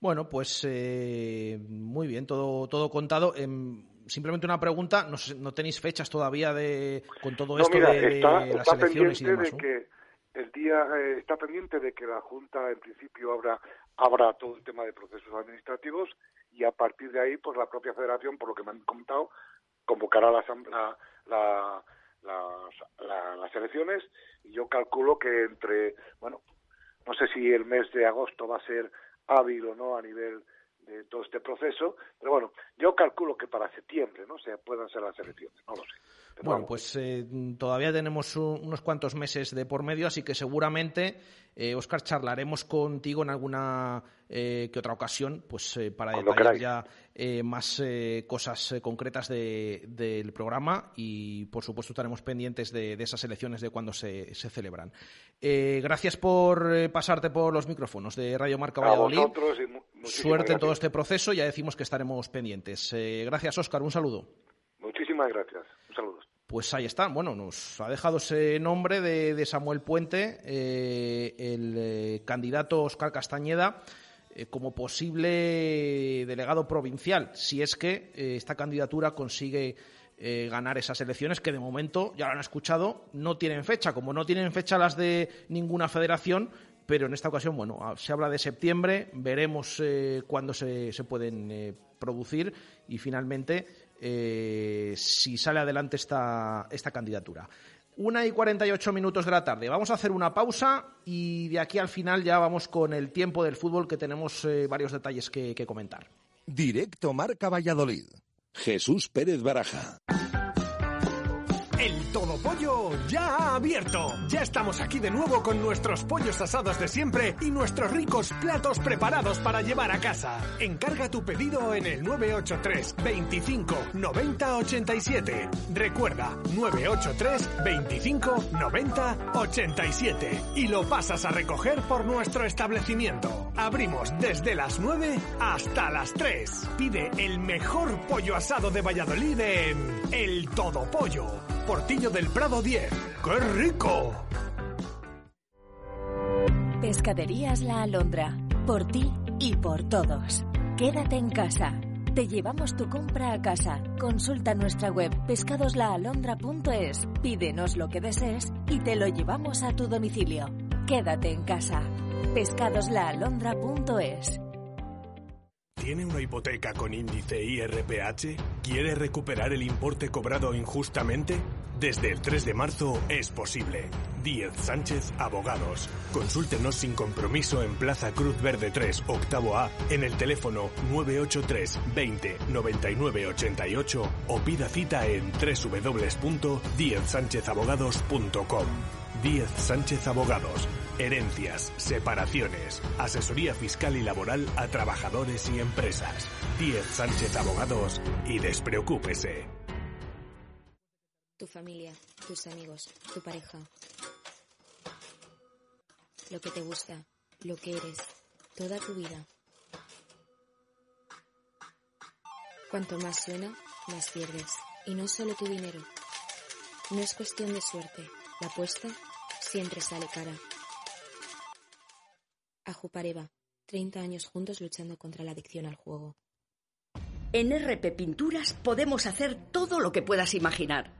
Bueno, pues eh, muy bien, todo, todo contado. Em, simplemente una pregunta, no, no, tenéis fechas todavía de con todo esto de, las elecciones y demás, el día eh, está pendiente de que la Junta en principio abra, abra todo el tema de procesos administrativos y a partir de ahí, pues la propia Federación, por lo que me han contado, convocará la, la, las elecciones y yo calculo que entre, bueno, no sé si el mes de agosto va a ser hábil o no a nivel de todo este proceso, pero bueno, yo calculo que para septiembre, ¿no? Se puedan ser las elecciones, no lo sé. Bueno, pues eh, todavía tenemos unos cuantos meses de por medio, así que seguramente, eh, Oscar, charlaremos contigo en alguna eh, que otra ocasión, pues para detallar ya más cosas concretas del programa y, por supuesto, estaremos pendientes de, esas elecciones de cuando se, celebran. gracias por pasarte por los micrófonos de Radio Marca Valladolid. Suerte en todo este proceso, ya decimos que estaremos pendientes. gracias, Oscar, un saludo. Muchísimas gracias. Un saludo. Pues ahí está. Bueno, nos ha dejado ese nombre de, Samuel Puente, eh, el eh, candidato Oscar Castañeda, eh, como posible delegado provincial, si es que esta candidatura consigue ganar esas elecciones que de momento, ya lo han escuchado, no tienen fecha. Como no tienen fecha las de ninguna federación, pero en esta ocasión, bueno, ah, se habla de septiembre, veremos cuándo se, se pueden producir y finalmente eh, si sale adelante esta, esta candidatura. Una y 48 minutos de la tarde. Vamos a hacer una pausa y de aquí al final ya vamos con el tiempo del fútbol que tenemos eh, varios detalles que, que comentar. Directo Marca Valladolid. Jesús Pérez Baraja. Pollo ya ha abierto. Ya estamos aquí de nuevo con nuestros pollos asados de siempre y nuestros ricos platos preparados para llevar a casa. Encarga tu pedido en el 983 25 90 87. Recuerda, 983 25 90 87. Y lo pasas a recoger por nuestro establecimiento. Abrimos desde las 9 hasta las 3. Pide el mejor pollo asado de Valladolid en El Todo Pollo Portillo del Prado 10. ¡Qué rico! Pescaderías La Alondra. Por ti y por todos. Quédate en casa. Te llevamos tu compra a casa. Consulta nuestra web pescadoslaalondra.es. Pídenos lo que desees y te lo llevamos a tu domicilio. Quédate en casa. pescadoslaalondra.es. ¿Tiene una hipoteca con índice IRPH? ¿Quiere recuperar el importe cobrado injustamente? Desde el 3 de marzo es posible. Díez Sánchez Abogados. Consúltenos sin compromiso en Plaza Cruz Verde 3, octavo A, en el teléfono 983 20 99 88 o pida cita en www.diezsánchezabogados.com. Díez Sánchez Abogados herencias, separaciones, asesoría fiscal y laboral a trabajadores y empresas. Díez Sánchez Abogados y despreocúpese. Tu familia, tus amigos, tu pareja. Lo que te gusta, lo que eres, toda tu vida. Cuanto más suena, más pierdes. Y no solo tu dinero. No es cuestión de suerte. La apuesta siempre sale cara. Ajupareva, 30 años juntos luchando contra la adicción al juego. En RP Pinturas podemos hacer todo lo que puedas imaginar.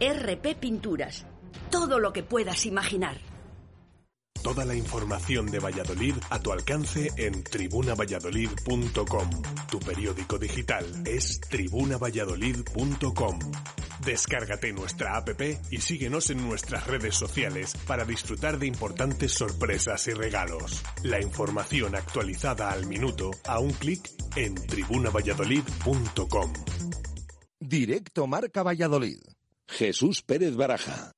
RP Pinturas. Todo lo que puedas imaginar. Toda la información de Valladolid a tu alcance en tribunavalladolid.com. Tu periódico digital es tribunavalladolid.com. Descárgate nuestra app y síguenos en nuestras redes sociales para disfrutar de importantes sorpresas y regalos. La información actualizada al minuto a un clic en tribunavalladolid.com. Directo Marca Valladolid. Jesús Pérez Baraja.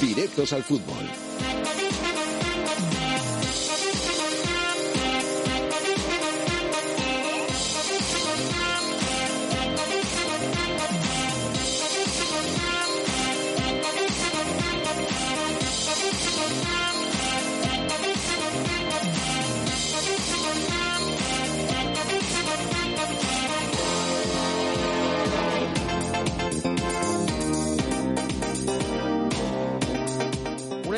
Directos al fútbol.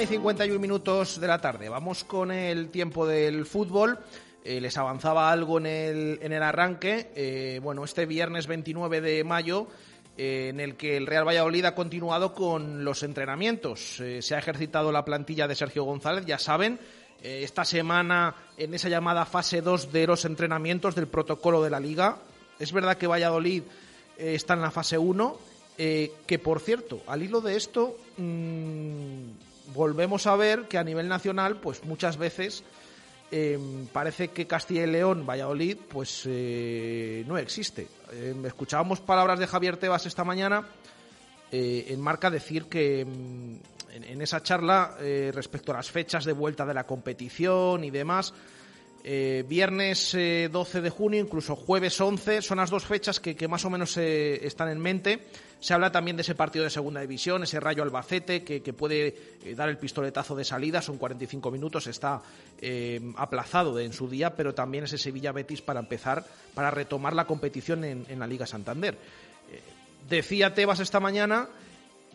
Y 51 minutos de la tarde. Vamos con el tiempo del fútbol. Eh, les avanzaba algo en el, en el arranque. Eh, bueno, este viernes 29 de mayo, eh, en el que el Real Valladolid ha continuado con los entrenamientos. se ha ejercitado la plantilla de Sergio González, ya saben. esta semana, en esa llamada fase 2 de los entrenamientos del protocolo de la Liga. Es verdad que Valladolid está en la fase 1. que por cierto, al hilo de esto, mm, volvemos a ver que a nivel nacional, pues muchas veces em, parece que Castilla y León, Valladolid, pues eh, no existe. Em, escuchábamos palabras de Javier Tebas esta mañana eh, en marca decir que em, en, esa charla eh, respecto a las fechas de vuelta de la competición y demás, viernes 12 de junio, incluso jueves 11, son las dos fechas que, que más o menos están en mente. Se habla también de ese partido de segunda división, ese Rayo Albacete que, puede eh, dar el pistoletazo de salida, son 45 minutos, está eh, aplazado en su día, pero también ese Sevilla Betis para empezar, para retomar la competición en, la Liga Santander. Eh, decía Tebas esta mañana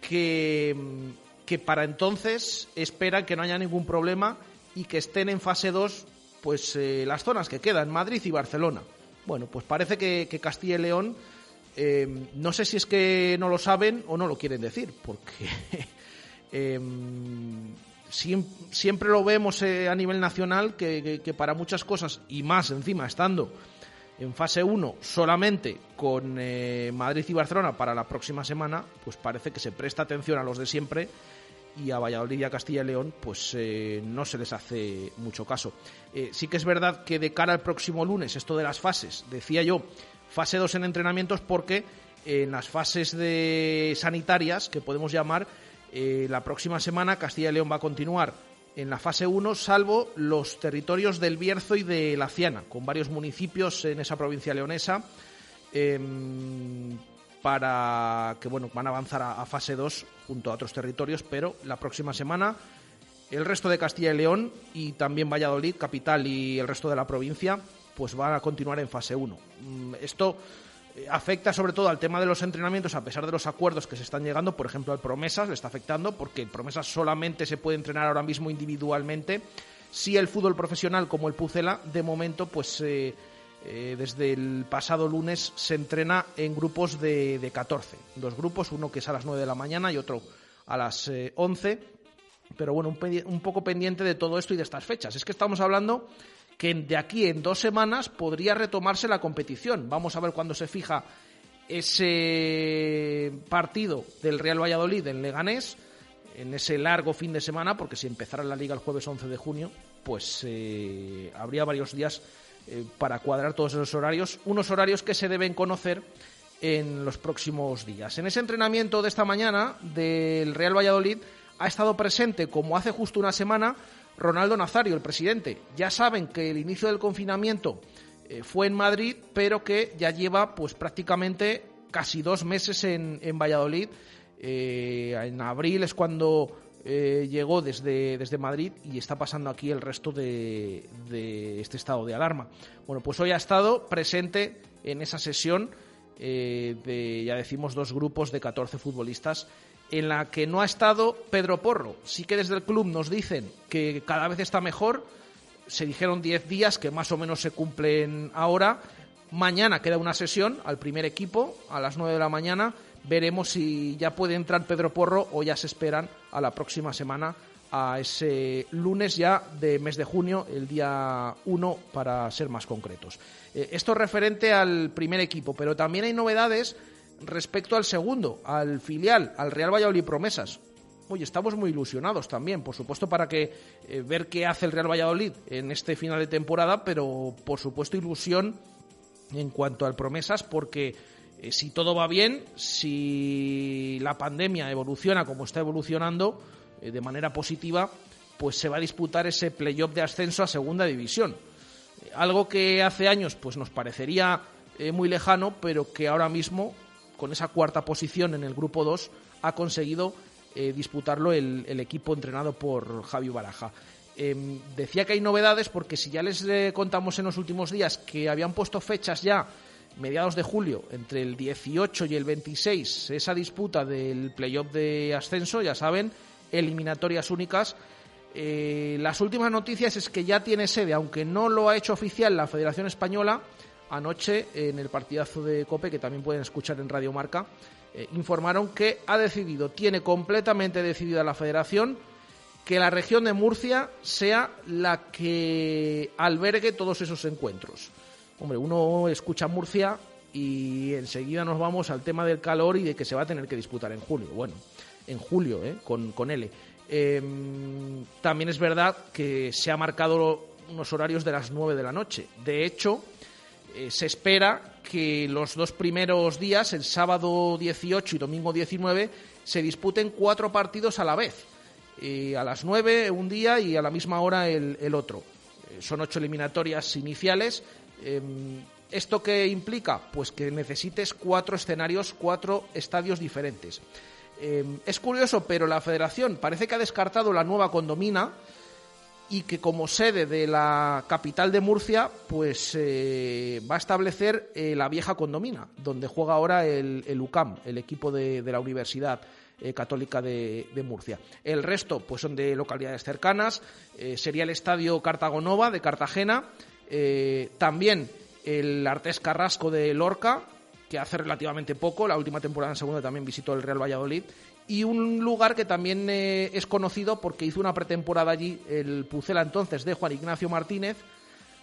que, que para entonces espera que no haya ningún problema y que estén en fase 2 pues las zonas que quedan, Madrid y Barcelona. Bueno, pues parece que Castilla y León Em, no sé si es que no lo saben o no lo quieren decir, porque *laughs* em, siempre, lo vemos eh, a nivel nacional que, para muchas cosas, y más encima estando en fase 1 solamente con eh, Madrid y Barcelona para la próxima semana, pues parece que se presta atención a los de siempre y a Valladolid y a Castilla y León pues eh, no se les hace mucho caso. sí que es verdad que de cara al próximo lunes, esto de las fases, decía yo, fase 2 en entrenamientos porque en las fases de sanitarias, que podemos llamar, eh, la próxima semana Castilla y León va a continuar en la fase 1, salvo los territorios del Bierzo y de la Ciana, con varios municipios en esa provincia leonesa, em, para que bueno, van a avanzar a, fase 2 junto a otros territorios, pero la próxima semana el resto de Castilla y León y también Valladolid, capital y el resto de la provincia pues van a continuar en fase 1. Mm, esto eh, afecta sobre todo al tema de los entrenamientos, a pesar de los acuerdos que se están llegando, por ejemplo, al Promesas le está afectando, porque Promesas solamente se puede entrenar ahora mismo individualmente. Si el fútbol profesional, como el Pucela, de momento, pues eh, eh, desde el pasado lunes se entrena en grupos de, de, 14. Dos grupos, uno que es a las 9 de la mañana y otro a las 11 pero bueno, un, poco pendiente de todo esto y de estas fechas. Es que estamos hablando que de aquí en dos semanas podría retomarse la competición. Vamos a ver cuándo se fija ese partido del Real Valladolid en Leganés, en ese largo fin de semana, porque si empezara la liga el jueves 11 de junio, pues eh, habría varios días eh, para cuadrar todos esos horarios, unos horarios que se deben conocer en los próximos días. En ese entrenamiento de esta mañana del Real Valladolid ha estado presente, como hace justo una semana, Ronaldo Nazario, el presidente. Ya saben que el inicio del confinamiento eh, fue en Madrid, pero que ya lleva pues prácticamente casi dos meses en, Valladolid. Eh, en abril es cuando eh, llegó desde, desde Madrid y está pasando aquí el resto de, de, este estado de alarma. Bueno, pues hoy ha estado presente en esa sesión de, ya decimos, dos grupos de 14 futbolistas en la que no ha estado Pedro Porro. Sí que desde el club nos dicen que cada vez está mejor. Se dijeron 10 días que más o menos se cumplen ahora. Mañana queda una sesión al primer equipo a las 9 de la mañana. Veremos si ya puede entrar Pedro Porro o ya se esperan a la próxima semana, a ese lunes ya de mes de junio, el día 1 para ser más concretos. Eh, esto es referente al primer equipo, pero también hay novedades respecto al segundo, al filial, al Real Valladolid Promesas. Oye, estamos muy ilusionados también, por supuesto, para que eh, ver qué hace el Real Valladolid en este final de temporada, pero por supuesto ilusión en cuanto al Promesas, porque eh, si todo va bien, si la pandemia evoluciona como está evolucionando eh, de manera positiva, pues se va a disputar ese playoff de ascenso a Segunda División. algo que hace años pues nos parecería muy lejano, pero que ahora mismo con esa cuarta posición en el grupo 2, ha conseguido eh, disputarlo el, equipo entrenado por Javi Baraja. Em, decía que hay novedades porque si ya les eh, contamos en los últimos días que habían puesto fechas ya mediados de julio, entre el 18 y el 26, esa disputa del playoff de ascenso, ya saben, eliminatorias únicas. Eh, las últimas noticias es que ya tiene sede, aunque no lo ha hecho oficial la Federación Española, anoche en el partidazo de Cope, que también pueden escuchar en Radio Marca, eh, informaron que ha decidido, tiene completamente decidida la federación, que la región de Murcia sea la que albergue todos esos encuentros. Hombre, uno escucha Murcia y enseguida nos vamos al tema del calor y de que se va a tener que disputar en julio. Bueno, en julio, ¿eh? con, con L. Em, también es verdad que se ha marcado unos horarios de las 9 de la noche. De hecho, eh, se espera que los dos primeros días, el sábado 18 y domingo 19, se disputen cuatro partidos a la vez. Eh, a las 9 un día y a la misma hora el, otro. Eh, son ocho eliminatorias iniciales. Em, ¿Esto qué implica? Pues que necesites cuatro escenarios, cuatro estadios diferentes. Em, es curioso, pero la federación parece que ha descartado la nueva condomina y que como sede de la capital de Murcia, pues eh, va a establecer eh, la vieja condomina, donde juega ahora el, UCAM, el equipo de, la Universidad eh, Católica de, Murcia. El resto, pues son de localidades cercanas. sería el Estadio Cartagonova de Cartagena, también el Artés Carrasco de Lorca, que hace relativamente poco, la última temporada en segunda también visitó el Real Valladolid, y un lugar que también eh, es conocido porque hizo una pretemporada allí el Pucela entonces de Juan Ignacio Martínez,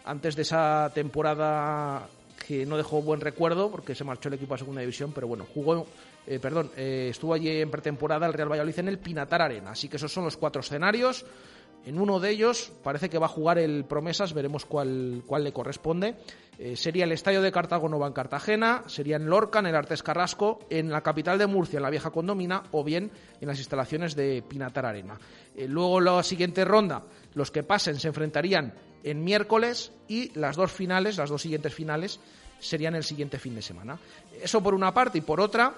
antes de esa temporada que no dejó buen recuerdo porque se marchó el equipo a segunda división, pero bueno, jugó, eh, perdón, eh, estuvo allí en pretemporada el Real Valladolid en el Pinatar Arena, así que esos son los cuatro escenarios. En uno de ellos parece que va a jugar el Promesas, veremos cuál, cuál le corresponde. Eh, sería el Estadio de Cartago en Cartagena, sería en Lorca, en el Artes Carrasco, en la capital de Murcia, en la vieja condomina, o bien en las instalaciones de Pinatar Arena. Eh, luego la siguiente ronda, los que pasen se enfrentarían en miércoles y las dos finales, las dos siguientes finales, serían el siguiente fin de semana. Eso por una parte y por otra,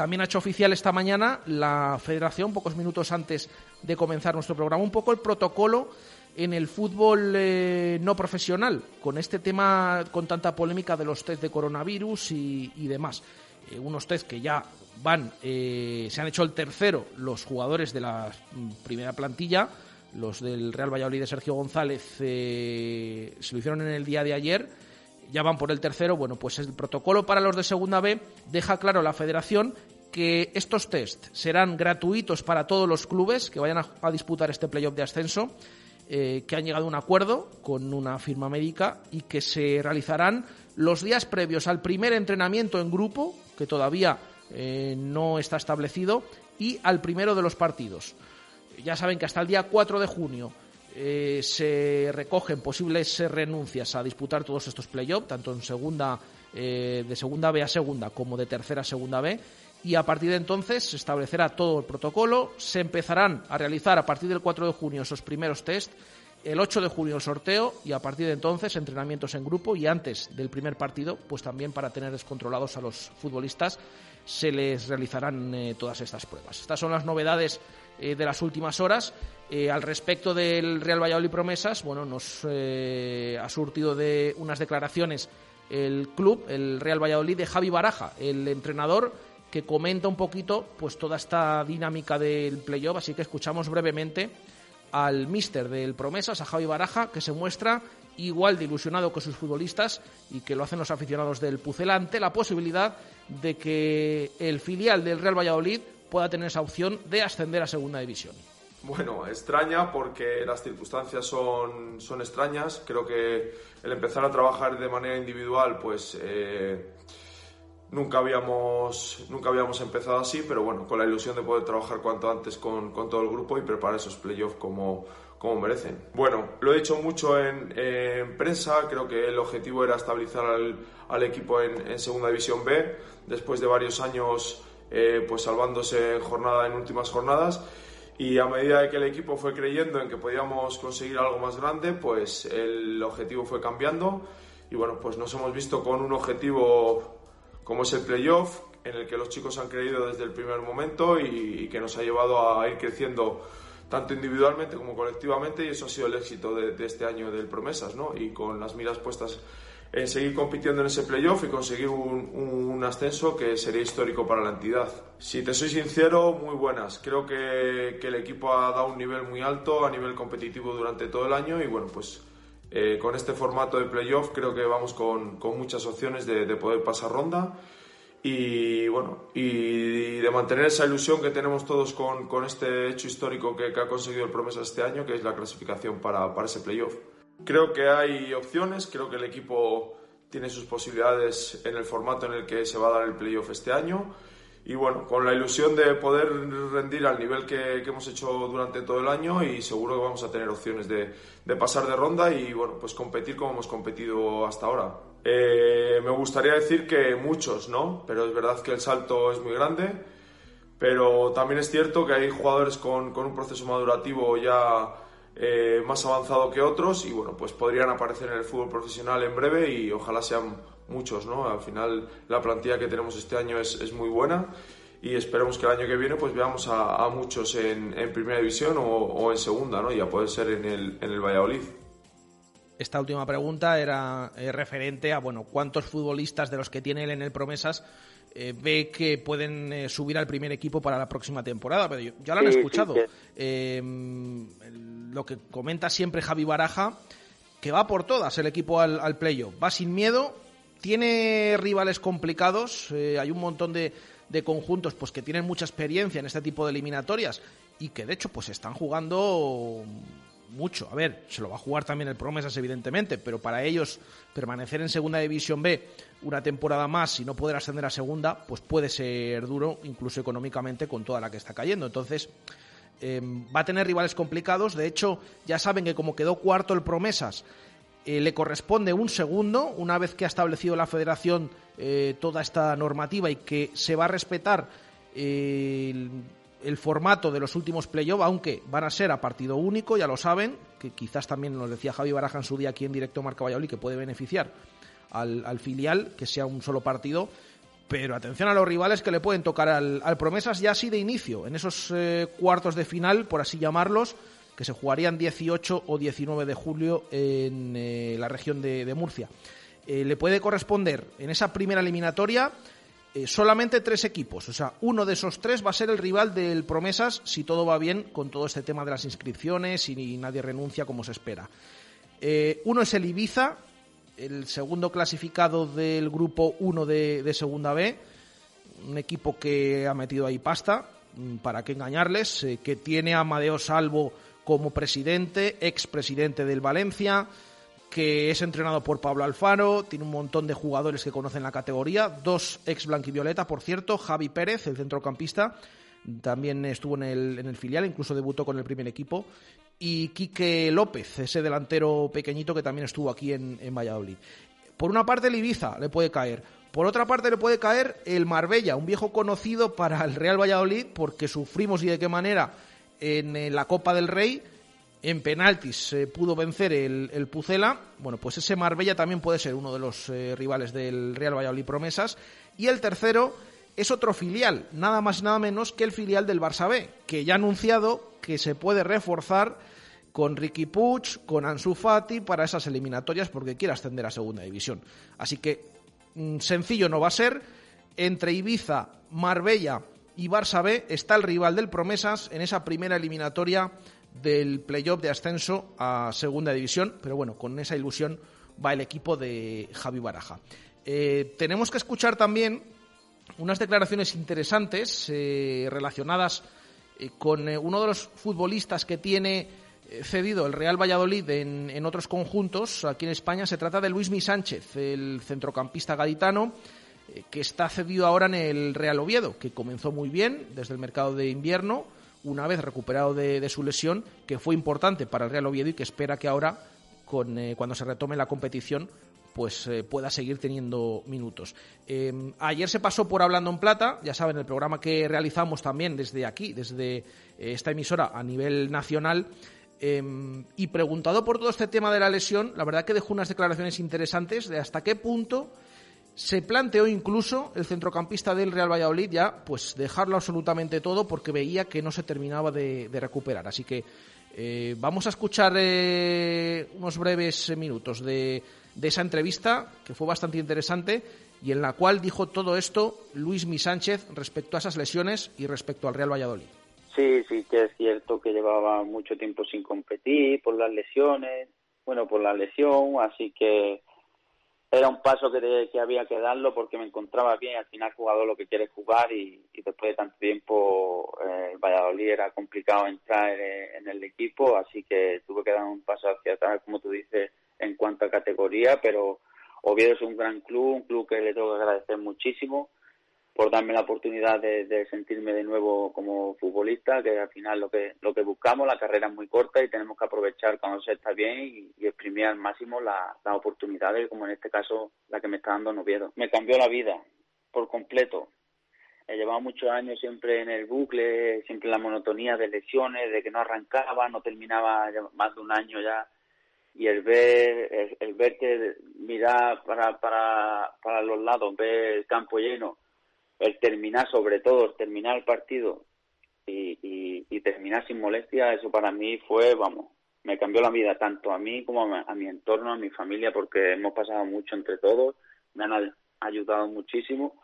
también ha hecho oficial esta mañana la Federación, pocos minutos antes de comenzar nuestro programa, un poco el protocolo en el fútbol eh, no profesional, con este tema, con tanta polémica de los test de coronavirus y, demás. Eh, unos test que ya van, eh, se han hecho el tercero los jugadores de la mm, primera plantilla, los del Real Valladolid de Sergio González, se lo hicieron en el día de ayer, ya van por el tercero. Bueno, pues el protocolo para los de Segunda B deja claro la federación que estos test serán gratuitos para todos los clubes que vayan a, disputar este playoff de ascenso, eh, que han llegado a un acuerdo con una firma médica y que se realizarán los días previos al primer entrenamiento en grupo, que todavía eh, no está establecido, y al primero de los partidos. Ya saben que hasta el día 4 de junio eh, se recogen posibles renuncias a disputar todos estos playoffs, tanto en segunda, de segunda B a segunda como de tercera a segunda B y a partir de entonces se establecerá todo el protocolo, se empezarán a realizar a partir del 4 de junio esos primeros test, el 8 de junio el sorteo y a partir de entonces entrenamientos en grupo y antes del primer partido, pues también para tener descontrolados a los futbolistas se les realizarán eh, todas estas pruebas. Estas son las novedades eh, de las últimas horas. Eh, al respecto del Real Valladolid Promesas, bueno, nos ha surtido de unas declaraciones el club, el Real Valladolid de Javi Baraja, el entrenador que comenta un poquito pues toda esta dinámica del playoff, así que escuchamos brevemente al míster del Promesas, a Javi Baraja, que se muestra igual de ilusionado que sus futbolistas y que lo hacen los aficionados del Pucela ante la posibilidad de que el filial del Real Valladolid pueda tener esa opción de ascender a Segunda División. Bueno, extraña porque las circunstancias son, son extrañas. Creo que el empezar a trabajar de manera individual, pues eh, Nunca habíamos, nunca habíamos empezado así, pero bueno, con la ilusión de poder trabajar cuanto antes con, con todo el grupo y preparar esos playoffs como, como merecen. Bueno, lo he dicho mucho en, en, prensa, creo que el objetivo era estabilizar al, al equipo en, Segunda División B, después de varios años eh, pues salvándose jornada, en últimas jornadas. Y a medida de que el equipo fue creyendo en que podíamos conseguir algo más grande, pues el objetivo fue cambiando. Y bueno, pues nos hemos visto con un objetivo como es el playoff, en el que los chicos han creído desde el primer momento y, que nos ha llevado a ir creciendo tanto individualmente como colectivamente y eso ha sido el éxito de, este año del Promesas, ¿no? Y con las miras puestas en seguir compitiendo en ese playoff y conseguir un, ascenso que sería histórico para la entidad. Si te soy sincero, muy buenas. Creo que, el equipo ha dado un nivel muy alto a nivel competitivo durante todo el año y bueno, pues eh, con este formato de playoff creo que vamos con, muchas opciones de, de, poder pasar ronda y bueno y de mantener esa ilusión que tenemos todos con, este hecho histórico que, ha conseguido el Promesa este año, que es la clasificación para ese playoff. Creo que hay opciones, creo que el equipo tiene sus posibilidades en el formato en el que se va a dar el playoff este año y bueno, con la ilusión de poder rendir al nivel que, hemos hecho durante todo el año y seguro que vamos a tener opciones de, pasar de ronda y bueno, pues competir como hemos competido hasta ahora. Eh, me gustaría decir que muchos, ¿no? Pero es verdad que el salto es muy grande, pero también es cierto que hay jugadores con, un proceso madurativo ya eh, más avanzado que otros y bueno, pues podrían aparecer en el fútbol profesional en breve y ojalá sean muchos, ¿no? Al final la plantilla que tenemos este año es, es muy buena y esperemos que el año que viene pues veamos a, muchos en, en, primera división o, o, en segunda, ¿no? Ya puede ser en el, en el Valladolid. Esta última pregunta era eh, referente a, bueno, cuántos futbolistas de los que tiene él en el Promesas eh, ve que pueden eh, subir al primer equipo para la próxima temporada, pero ya lo han escuchado. lo que comenta siempre Javi Baraja, que va por todas el equipo al, al playoff, va sin miedo, tiene rivales complicados, hay un montón de, de, conjuntos pues que tienen mucha experiencia en este tipo de eliminatorias y que de hecho pues están jugando mucho. A ver, se lo va a jugar también el Promesas evidentemente, pero para ellos permanecer en Segunda División B una temporada más y no poder ascender a Segunda, pues puede ser duro incluso económicamente con toda la que está cayendo. Entonces, em, va a tener rivales complicados. De hecho, ya saben que como quedó cuarto el Promesas, eh, le corresponde un segundo, una vez que ha establecido la federación eh, toda esta normativa y que se va a respetar eh, el, formato de los últimos playoffs, aunque van a ser a partido único, ya lo saben, que quizás también nos decía Javi Baraja en su día aquí en directo Marca Valladolid, que puede beneficiar al, filial, que sea un solo partido. Pero atención a los rivales que le pueden tocar al, Promesas ya así de inicio, en esos cuartos de final, por así llamarlos, que se jugarían 18 o 19 de julio en eh, la región de, Murcia. Eh, le puede corresponder en esa primera eliminatoria eh, solamente tres equipos. O sea, uno de esos tres va a ser el rival del Promesas si todo va bien con todo este tema de las inscripciones y nadie renuncia como se espera. uno es el Ibiza, el segundo clasificado del grupo 1 de, de Segunda B un equipo que ha metido ahí pasta, mm, para qué engañarles, eh, que tiene a Amadeo Salvo como presidente, expresidente del Valencia, que es entrenado por Pablo Alfaro, tiene un montón de jugadores que conocen la categoría, dos ex blanquivioleta, por cierto, Javi Pérez, el centrocampista, también estuvo en el, en el filial, incluso debutó con el primer equipo, y Quique López, ese delantero pequeñito que también estuvo aquí en, en Valladolid. Por una parte el Ibiza le puede caer, por otra parte le puede caer el Marbella, un viejo conocido para el Real Valladolid porque sufrimos y de qué manera en la Copa del Rey en penaltis se pudo vencer el, Pucela. Bueno, pues ese Marbella también puede ser uno de los eh, rivales del Real Valladolid Promesas. Y el tercero es otro filial, nada más y nada menos que el filial del Barça B, que ya ha anunciado que se puede reforzar con Ricky Puig, con Ansu Fati para esas eliminatorias porque quiere ascender a segunda división. Así que mm, sencillo no va a ser. Entre Ibiza, Marbella y Barça B está el rival del Promesas en esa primera eliminatoria del playoff de ascenso a segunda división, pero bueno, con esa ilusión va el equipo de Javi Baraja. Eh, tenemos que escuchar también unas declaraciones interesantes eh, relacionadas eh, con uno de los futbolistas que tiene cedido el Real Valladolid en, en, otros conjuntos aquí en España. Se trata de Luismi Sánchez, el centrocampista gaditano, que está cedido ahora en el Real Oviedo, que comenzó muy bien desde el mercado de invierno una vez recuperado de, su lesión, que fue importante para el Real Oviedo y que espera que ahora, con, eh, cuando se retome la competición, pues eh, pueda seguir teniendo minutos. Em, ayer se pasó por Hablando en Plata, ya saben, el programa que realizamos también desde aquí, desde eh, esta emisora a nivel nacional, y preguntado por todo este tema de la lesión, la verdad que dejó unas declaraciones interesantes de hasta qué punto se planteó incluso el centrocampista del Real Valladolid ya pues dejarlo absolutamente todo porque veía que no se terminaba de, recuperar. Así que eh, vamos a escuchar eh, unos breves minutos de, esa entrevista que fue bastante interesante y en la cual dijo todo esto Luis Mi Sánchez respecto a esas lesiones y respecto al Real Valladolid. Sí, sí que es cierto que llevaba mucho tiempo sin competir por las lesiones, bueno, por la lesión, así que era un paso que, que, había que darlo porque me encontraba bien. Al final, jugador lo que quiere jugar y, después de tanto tiempo, eh, el Valladolid era complicado entrar en, el equipo, así que tuve que dar un paso hacia atrás, como tú dices, en cuanto a categoría. Pero Oviedo es un gran club, un club que le tengo que agradecer muchísimo por darme la oportunidad de, sentirme de nuevo como futbolista, que al final lo que lo que buscamos, la carrera es muy corta y tenemos que aprovechar cuando se está bien y, exprimir al máximo las oportunidades, como en este caso la que me está dando Noviedo. Me cambió la vida por completo. He llevado muchos años siempre en el bucle, siempre en la monotonía de lesiones, de que no arrancaba, no terminaba más de un año ya y el ver el, el verte mirar para, para, para los lados, ver el campo lleno el terminar, sobre todo, el terminar el partido y, y, terminar sin molestia, eso para mí fue, vamos, me cambió la vida tanto a mí como a, mi entorno, a mi familia, porque hemos pasado mucho entre todos, me han ayudado muchísimo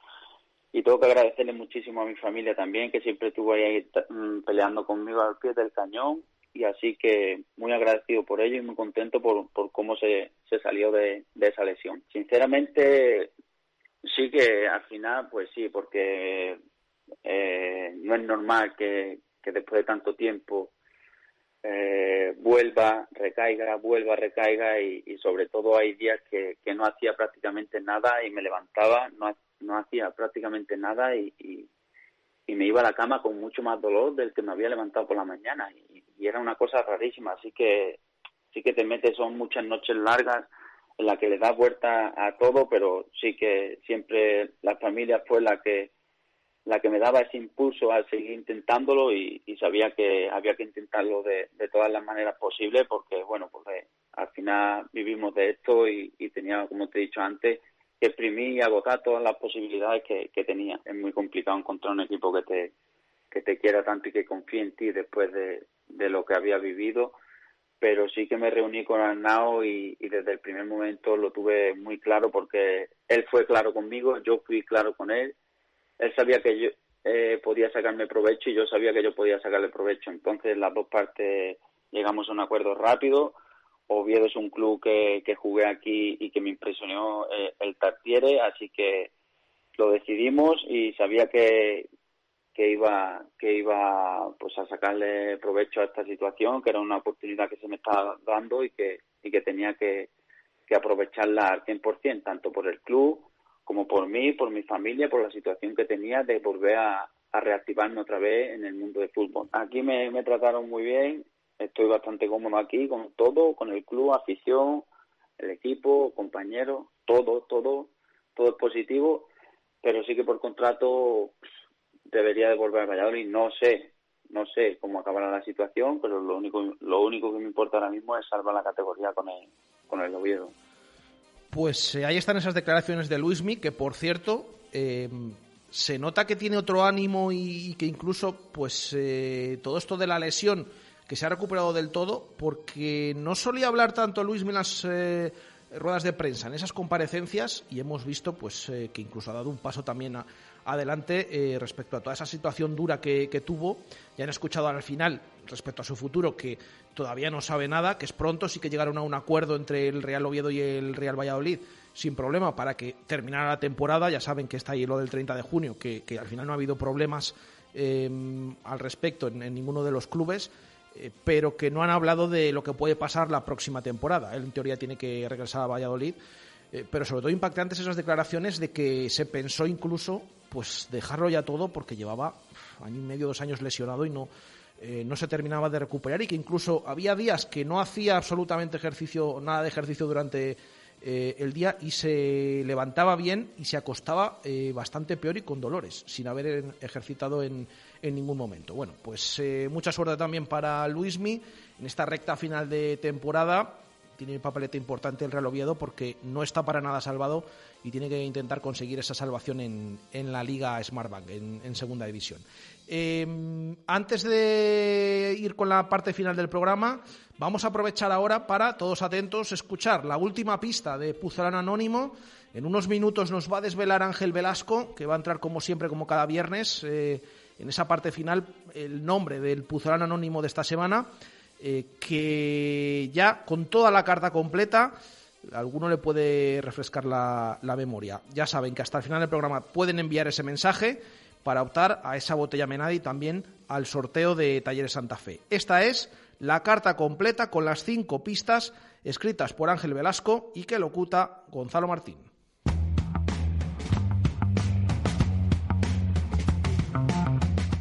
y tengo que agradecerle muchísimo a mi familia también, que siempre estuvo ahí mm, peleando conmigo al pie del cañón y así que muy agradecido por ello y muy contento por, por cómo se, se salió de esa lesión. Sinceramente, Sí que al final, pues sí, porque eh, no es normal que, después de tanto tiempo eh, vuelva, recaiga, vuelva, recaiga y, sobre todo hay días que, no hacía prácticamente nada y me levantaba, no, no hacía prácticamente nada y, y, me iba a la cama con mucho más dolor del que me había levantado por la mañana y, y era una cosa rarísima, así que sí que te metes, son muchas noches largas la que le da vuelta a todo, pero sí que siempre la familia fue la que la que me daba ese impulso a seguir intentándolo y, sabía que había que intentarlo de, todas las maneras posibles porque, bueno, porque al final vivimos de esto y, tenía, como te he dicho antes, que exprimir y agotar todas las posibilidades que, tenía. Es muy complicado encontrar un equipo que te, que te quiera tanto y que confíe en ti después de, de lo que había vivido pero sí que me reuní con Arnau y, desde el primer momento lo tuve muy claro porque él fue claro conmigo, yo fui claro con él, él sabía que yo eh, podía sacarme provecho y yo sabía que yo podía sacarle provecho, entonces las dos partes llegamos a un acuerdo rápido. Oviedo es un club que, que jugué aquí y que me impresionó eh, el Tartiere, así que lo decidimos y sabía que, que iba que iba pues a sacarle provecho a esta situación que era una oportunidad que se me estaba dando y que y que tenía que, que aprovecharla al 100% tanto por el club como por mí por mi familia por la situación que tenía de volver a, reactivarme otra vez en el mundo del fútbol. Aquí me, me trataron muy bien estoy bastante cómodo aquí con todo con el club afición el equipo compañeros todo todo todo es positivo pero sí que por contrato debería de volver a Valladolid. No sé, no sé cómo acabará la situación, pero lo único, lo único que me importa ahora mismo es salvar la categoría con el, con el Oviedo. Pues eh, ahí están esas declaraciones de Luismi, que por cierto, eh, se nota que tiene otro ánimo y, que incluso, pues, eh, todo esto de la lesión, que se ha recuperado del todo, porque no solía hablar tanto Luismi en las ruedas de prensa, en esas comparecencias, y hemos visto, pues, que incluso ha dado un paso también a, adelante eh, respecto a toda esa situación dura que, tuvo. Ya han escuchado al final respecto a su futuro que todavía no sabe nada, que es pronto, sí que llegaron a un acuerdo entre el Real Oviedo y el Real Valladolid sin problema para que terminara la temporada. Ya saben que está ahí lo del 30 de junio, que, al final no ha habido problemas eh, al respecto en, ninguno de los clubes. Eh, pero que no han hablado de lo que puede pasar la próxima temporada. Él, en teoría, tiene que regresar a Valladolid. Pero sobre todo impactantes esas declaraciones de que se pensó incluso pues dejarlo ya todo porque llevaba año y medio, dos años lesionado y no, eh, no se terminaba de recuperar y que incluso había días que no hacía absolutamente ejercicio, nada de ejercicio durante eh, el día y se levantaba bien y se acostaba eh, bastante peor y con dolores, sin haber ejercitado en, en ningún momento. Bueno, pues mucha suerte también para Luismi en esta recta final de temporada. Tiene un papelete importante el Real Oviedo porque no está para nada salvado y tiene que intentar conseguir esa salvación en, en la Liga Smartbank, en, en segunda división. Em, antes de ir con la parte final del programa, vamos a aprovechar ahora para, todos atentos, escuchar la última pista de Puzolán Anónimo. En unos minutos nos va a desvelar Ángel Velasco, que va a entrar como siempre, como cada viernes, eh, en esa parte final, el nombre del Puzolán Anónimo de esta semana, eh, que ya con toda la carta completa alguno le puede refrescar la, memoria. Ya saben que hasta el final del programa pueden enviar ese mensaje para optar a esa botella Menadi y también al sorteo de Talleres Santa Fe. Esta es la carta completa con las cinco pistas escritas por Ángel Velasco y que locuta Gonzalo Martín.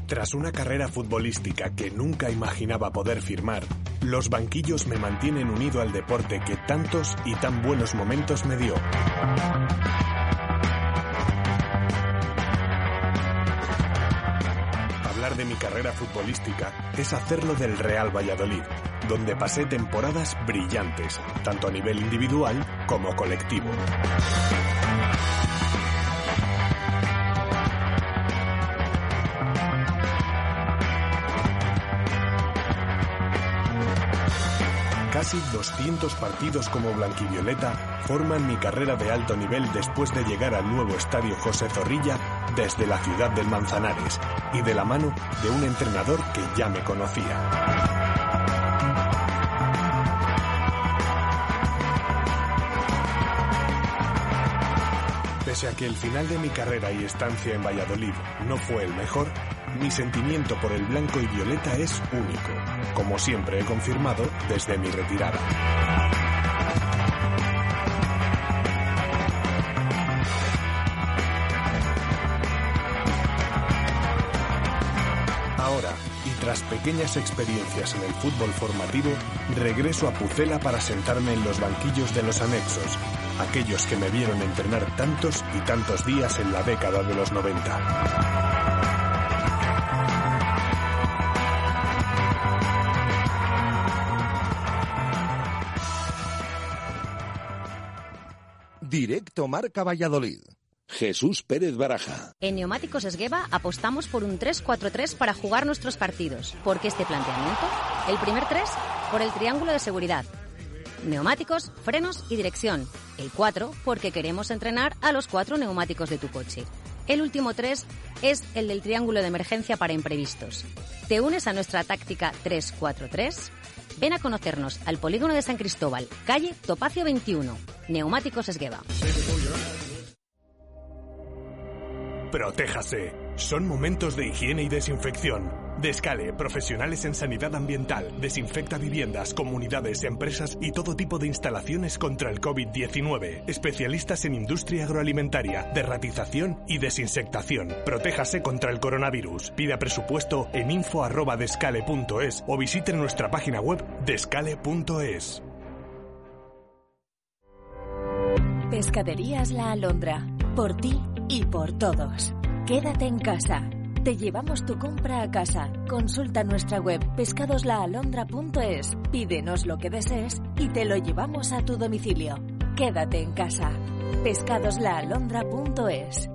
Tras una carrera futbolística que nunca imaginaba poder firmar, los banquillos me mantienen unido al deporte que tantos y tan buenos momentos me dio. Hablar de mi carrera futbolística es hacerlo del Real Valladolid, donde pasé temporadas brillantes, tanto a nivel individual como colectivo. Casi 200 partidos como blanquivioleta forman mi carrera de alto nivel después de llegar al nuevo estadio José Zorrilla desde la ciudad del Manzanares y de la mano de un entrenador que ya me conocía. Pese a que el final de mi carrera y estancia en Valladolid no fue el mejor, mi sentimiento por el blanco y violeta es único, como siempre he confirmado desde mi retirada. Ahora, y tras pequeñas experiencias en el fútbol formativo, regreso a Pucela para sentarme en los banquillos de los anexos, aquellos que me vieron entrenar tantos y tantos días en la década de los 90. Directo Marca Valladolid. Jesús Pérez Baraja. En Neumáticos Esgueva apostamos por un 3-4-3 para jugar nuestros partidos. ¿Por qué este planteamiento? El primer 3 por el triángulo de seguridad. Neumáticos, frenos y dirección. El 4 porque queremos entrenar a los cuatro neumáticos de tu coche. El último 3 es el del triángulo de emergencia para imprevistos. ¿Te unes a nuestra táctica 3-4-3? Ven a conocernos al Polígono de San Cristóbal, calle Topacio 21, Neumáticos Esgueva. Protéjase. Son momentos de higiene y desinfección. Descale, profesionales en sanidad ambiental, desinfecta viviendas, comunidades, empresas y todo tipo de instalaciones contra el COVID-19. Especialistas en industria agroalimentaria, derratización y desinsectación. Protéjase contra el coronavirus. Pida presupuesto en info.descale.es o visite nuestra página web descale.es. Pescaderías La Alondra. Por ti y por todos. Quédate en casa. Te llevamos tu compra a casa. Consulta nuestra web pescadoslaalondra.es. Pídenos lo que desees y te lo llevamos a tu domicilio. Quédate en casa. pescadoslaalondra.es.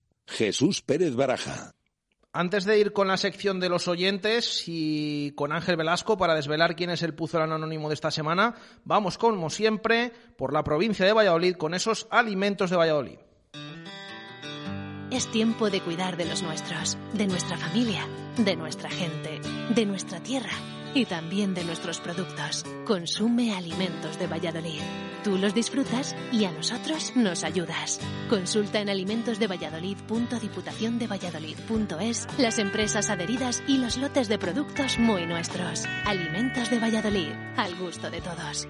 Jesús Pérez Baraja. Antes de ir con la sección de los oyentes y con Ángel Velasco para desvelar quién es el puzolano anónimo de esta semana, vamos como siempre por la provincia de Valladolid con esos alimentos de Valladolid. Es tiempo de cuidar de los nuestros, de nuestra familia, de nuestra gente, de nuestra tierra y también de nuestros productos. Consume alimentos de Valladolid. Tú los disfrutas y a nosotros nos ayudas. Consulta en alimentosdevalladolid.diputaciondevalladolid.es las empresas adheridas y los lotes de productos muy nuestros. Alimentos de Valladolid, al gusto de todos.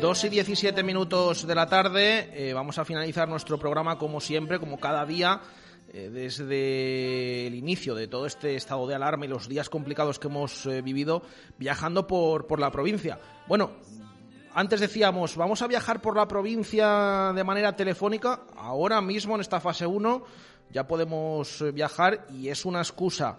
Dos y diecisiete minutos de la tarde, eh, vamos a finalizar nuestro programa como siempre, como cada día, eh, desde el inicio de todo este estado de alarma y los días complicados que hemos eh, vivido viajando por, por la provincia. Bueno, antes decíamos, vamos a viajar por la provincia de manera telefónica, ahora mismo en esta fase 1 ya podemos viajar y es una excusa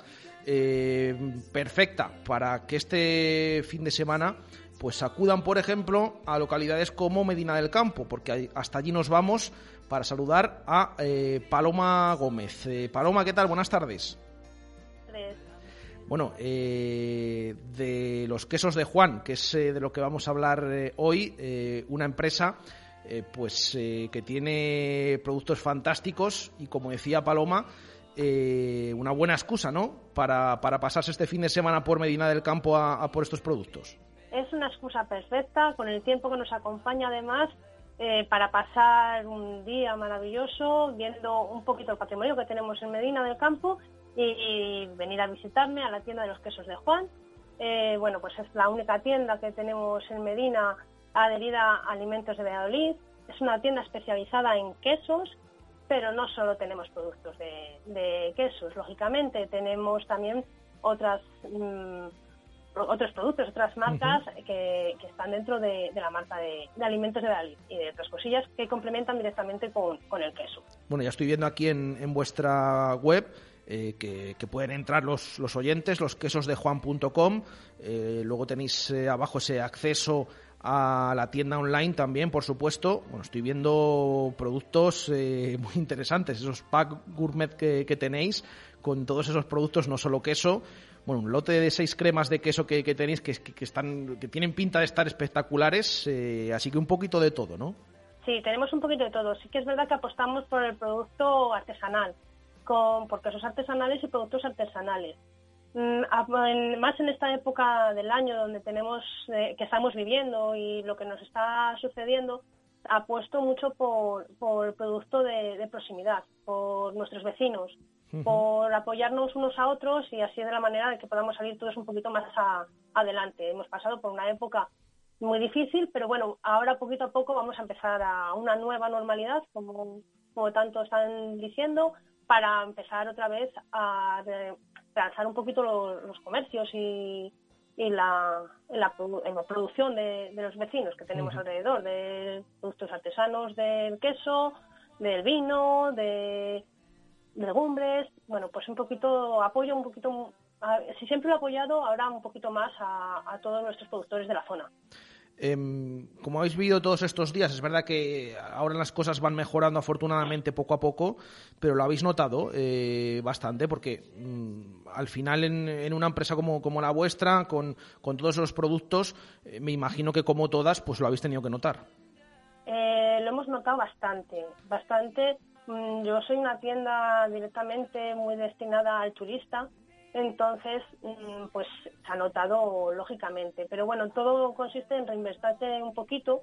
perfecta para que este fin de semana pues acudan, por ejemplo, a localidades como Medina del Campo, porque hasta allí nos vamos para saludar a eh, Paloma Gómez. Eh, Paloma, ¿qué tal? Buenas tardes. Bueno, eh, de los quesos de Juan, que es de lo que vamos a hablar hoy, una empresa pues que tiene productos fantásticos y como decía Paloma, una buena excusa, ¿no? Para, para, pasarse este fin de semana por Medina del Campo a por estos productos es una excusa perfecta, con el tiempo que nos acompaña además, eh, para pasar un día maravilloso viendo un poquito el patrimonio que tenemos en Medina del Campo y, venir a visitarme a la tienda de los quesos de Juan. Eh, bueno, pues es la única tienda que tenemos en Medina adherida a Alimentos de Valladolid. Es una tienda especializada en quesos, pero no solo tenemos productos de, quesos, lógicamente, tenemos también otras... Mm, otros productos, otras marcas que, están dentro de, la marca de, alimentos de Dalí y de otras cosillas que complementan directamente con, el queso. Bueno, ya estoy viendo aquí en, vuestra web eh, que, pueden entrar los, los oyentes, los quesos de juan.com. Eh, luego tenéis eh, abajo ese acceso a la tienda online también, por supuesto. Bueno, estoy viendo productos muy interesantes, esos pack gourmet que, que, tenéis con todos esos productos, no solo queso, bueno, un lote de seis cremas de queso que, tenéis que, están, que tienen pinta de estar espectaculares, eh, así que un poquito de todo, ¿no? Sí, tenemos un poquito de todo. Sí que es verdad que apostamos por el producto artesanal, con, por quesos artesanales y productos artesanales. Mm, más en esta época del año donde tenemos eh, que estamos viviendo y lo que nos está sucediendo, apuesto mucho por, por el producto de, de proximidad, por nuestros vecinos por apoyarnos unos a otros y así de la manera de que podamos salir todos un poquito más adelante. Hemos pasado por una época muy difícil, pero bueno, ahora poquito a poco vamos a empezar a una nueva normalidad, como, como tanto están diciendo, para empezar otra vez a lanzar un poquito los, comercios y, y la, la, producción de, los vecinos que tenemos alrededor, de productos artesanos del queso, del vino, de legumbres, bueno, pues un poquito, apoyo un poquito, si siempre lo he apoyado, ahora un poquito más a, todos nuestros productores de la zona. Em, como habéis visto todos estos días, es verdad que ahora las cosas van mejorando afortunadamente poco a poco, pero lo habéis notado eh, bastante porque mm, al final en, una empresa como, la vuestra, con, con todos los productos, eh, me imagino que como todas, pues lo habéis tenido que notar. Eh, lo hemos notado bastante, bastante Mm, yo soy una tienda directamente muy destinada al turista, entonces mm, pues se ha notado lógicamente. Pero bueno, todo consiste en reinvestarte un poquito,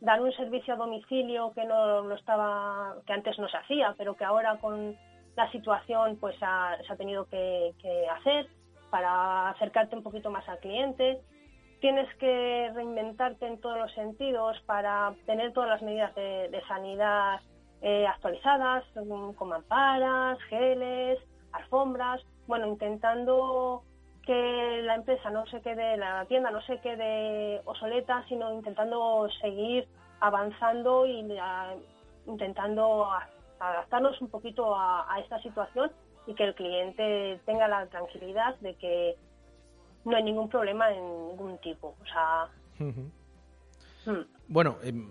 dar un servicio a domicilio que no lo estaba, que antes no se hacía, pero que ahora con la situación pues se ha tenido que, hacer para acercarte un poquito más al cliente. Tienes que reinventarte en todos los sentidos para tener todas las medidas de sanidad eh, actualizadas, con mamparas, geles, alfombras, bueno, intentando que la empresa no se quede, la tienda no se quede obsoleta, sino intentando seguir avanzando y intentando adaptarnos un poquito a, esta situación y que el cliente tenga la tranquilidad de que no hay ningún problema en ningún tipo. O sea, Hmm. Bueno, em,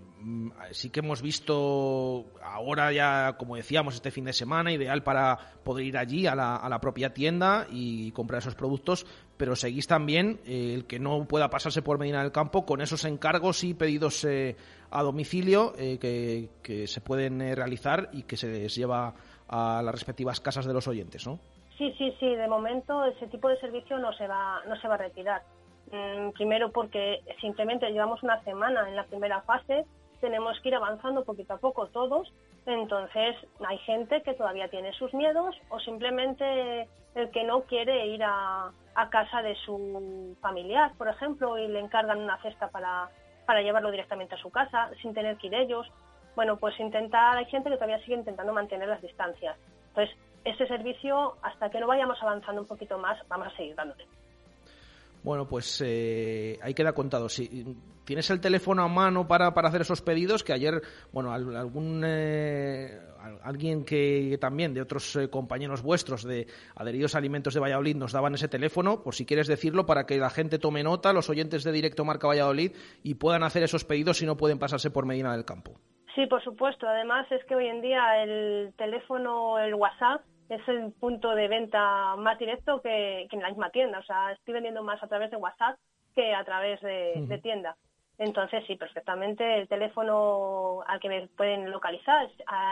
sí que hemos visto ahora ya, como decíamos, este fin de semana, ideal para poder ir allí a la, propia tienda y comprar esos productos, pero seguís también eh, el que no pueda pasarse por Medina del Campo con esos encargos y pedidos eh, a domicilio eh, que, se pueden realizar y que se les lleva a las respectivas casas de los oyentes, ¿no? Sí, sí, sí. De momento ese tipo de servicio no se va, no se va a retirar. Mm, primero porque simplemente llevamos una semana en la primera fase, tenemos que ir avanzando poquito a poco todos, entonces hay gente que todavía tiene sus miedos o simplemente el que no quiere ir a, casa de su familiar, por ejemplo, y le encargan una cesta para, para llevarlo directamente a su casa sin tener que ir ellos. Bueno, pues intentar, hay gente que todavía sigue intentando mantener las distancias. Entonces, ese servicio, hasta que no vayamos avanzando un poquito más, vamos a seguir dándole. Bueno, pues eh, ahí queda contado. Si tienes el teléfono a mano para, para hacer esos pedidos, que ayer, bueno, algún eh, alguien que también de otros eh, compañeros vuestros de Adheridos Alimentos de Valladolid nos daban ese teléfono, por si quieres decirlo, para que la gente tome nota, los oyentes de Directo Marca Valladolid, y puedan hacer esos pedidos si no pueden pasarse por Medina del Campo. Sí, por supuesto. Además es que hoy en día el teléfono, el WhatsApp, es el punto de venta más directo que, en la misma tienda. O sea, estoy vendiendo más a través de WhatsApp que a través de, tienda. Entonces, sí, perfectamente el teléfono al que me pueden localizar,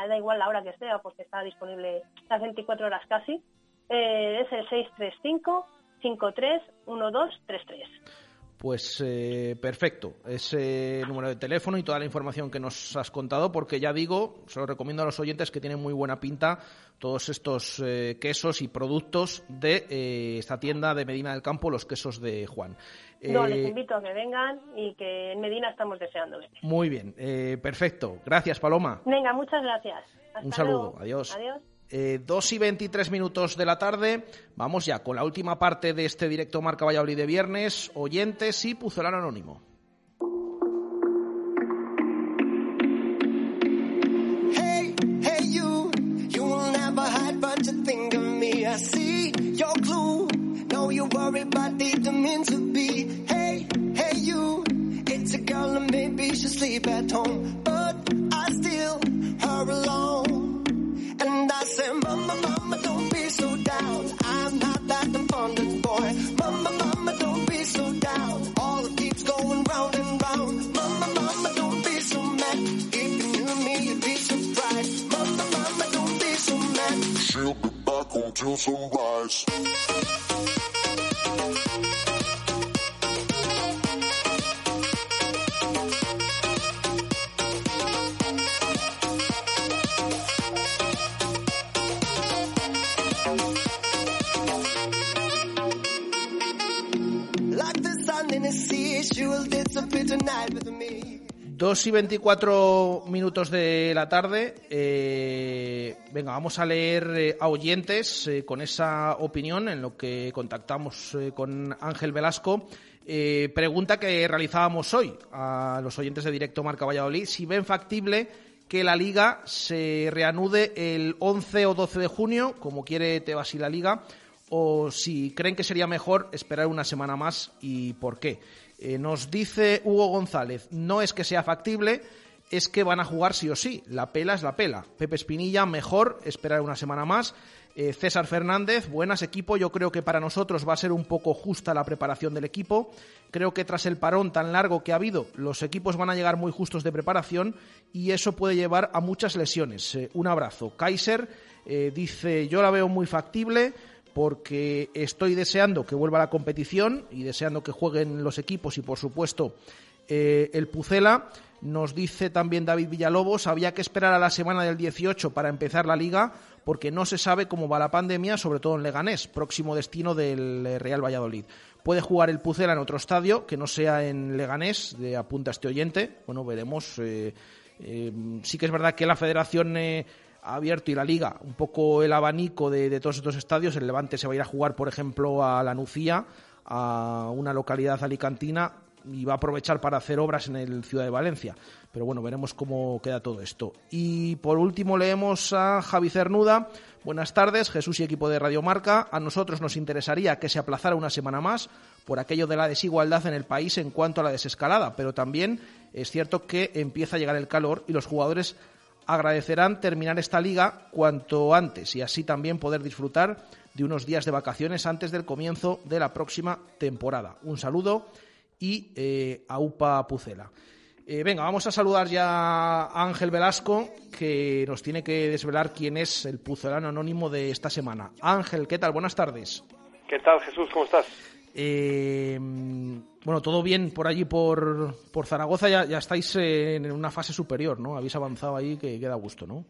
da igual la hora que sea, porque está disponible las 24 horas casi, eh, es el 635 531233. Pues eh, perfecto, ese número de teléfono y toda la información que nos has contado, porque ya digo, se lo recomiendo a los oyentes que tienen muy buena pinta todos estos eh, quesos y productos de eh, esta tienda de Medina del Campo, los quesos de Juan. No, les invito a que vengan y que en Medina estamos deseando Muy bien, perfecto. Gracias, Paloma. Venga, muchas gracias. Un saludo, adiós. Adiós. Eh, 2 y 23 minutos de la tarde. Vamos ya con la última parte de este directo Marca Valladolid de viernes. Oyentes y Puzolar Anónimo. Hey, hey, you. It's a girl and maybe sleep at home. But I still her alone. I Mama, Mama, don't be so down. I'm not that abundant boy. Mama, Mama, don't be so down. All it keeps going round and round. Mama, Mama, don't be so mad. If you knew me, you'd be surprised. Mama, Mama, don't be so mad. She'll be back until sunrise. Dos y veinticuatro minutos de la tarde. Eh, venga, vamos a leer eh, a oyentes eh, con esa opinión en lo que contactamos con Ángel Velasco. pregunta que realizábamos hoy a los oyentes de Directo Marca Valladolid. Si ven factible que la liga se reanude el 11 o 12 de junio, como quiere Tebas y la liga, o si creen que sería mejor esperar una semana más y por qué. Eh, nos dice Hugo González, no es que sea factible, es que van a jugar sí o sí. La pela es la pela. Pepe Espinilla, mejor esperar una semana más. Eh, César Fernández, buenas equipo. Yo creo que para nosotros va a ser un poco justa la preparación del equipo. Creo que tras el parón tan largo que ha habido, los equipos van a llegar muy justos de preparación y eso puede llevar a muchas lesiones. Eh, un abrazo. Kaiser dice, yo la veo muy factible porque estoy deseando que vuelva la competición y deseando que jueguen los equipos y, por supuesto, eh, el Pucela. Nos dice también David Villalobos, había que esperar a la semana del 18 para empezar la liga porque no se sabe cómo va la pandemia, sobre todo en Leganés, próximo destino del eh, Real Valladolid. Puede jugar el Pucela en otro estadio que no sea en Leganés, de apunta este oyente. Bueno, veremos. Eh, sí que es verdad que la federación abierto y la Liga un poco el abanico de, todos estos estadios. El Levante se va a ir a jugar, por ejemplo, a La Nucía, a una localidad alicantina, y va a aprovechar para hacer obras en el Ciudad de Valencia. Pero bueno, veremos cómo queda todo esto. Y por último leemos a Javi Cernuda. Buenas tardes, Jesús y equipo de Radio Marca. A nosotros nos interesaría que se aplazara una semana más por aquello de la desigualdad en el país en cuanto a la desescalada, pero también es cierto que empieza a llegar el calor y los jugadores agradecerán terminar esta liga cuanto antes y así también poder disfrutar de unos días de vacaciones antes del comienzo de la próxima temporada. Un saludo y eh, a UPA Pucela. Eh, venga, vamos a saludar ya a Ángel Velasco, que nos tiene que desvelar quién es el pucelano anónimo de esta semana. Ángel, ¿qué tal? Buenas tardes. ¿Qué tal, Jesús? ¿Cómo estás? Eh, bueno, todo bien por allí, por, por Zaragoza, ya, ya estáis en una fase superior, ¿no? Habéis avanzado ahí que queda gusto, ¿no?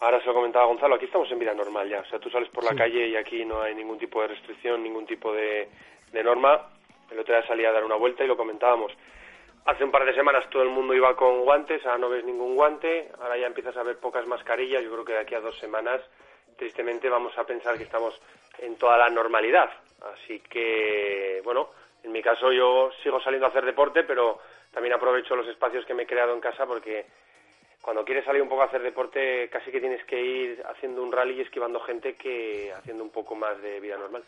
Ahora se lo comentaba Gonzalo, aquí estamos en vida normal ya. O sea, tú sales por la calle y aquí no hay ningún tipo de restricción, ningún tipo de, de norma. El otro día salí a dar una vuelta y lo comentábamos. Hace un par de semanas todo el mundo iba con guantes, ahora no ves ningún guante, ahora ya empiezas a ver pocas mascarillas. Yo creo que de aquí a dos semanas, tristemente, vamos a pensar que estamos en toda la normalidad. Así que, bueno, en mi caso yo sigo saliendo a hacer deporte, pero también aprovecho los espacios que me he creado en casa porque cuando quieres salir un poco a hacer deporte casi que tienes que ir haciendo un rally y esquivando gente que haciendo un poco más de vida normal.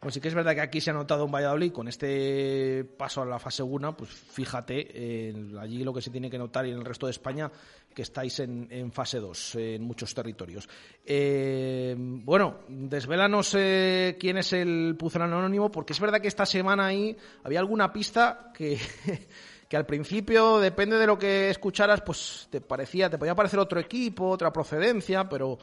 Pues sí que es verdad que aquí se ha notado un Valladolid con este paso a la fase 1, pues fíjate, eh, allí lo que se tiene que notar y en el resto de España que estáis en, fase 2 en muchos territorios. Eh, bueno, desvélanos eh, quién es el Pucelano Anónimo, porque es verdad que esta semana ahí había alguna pista que, *laughs* que al principio, depende de lo que escucharas, pues te parecía, te podía parecer otro equipo, otra procedencia, pero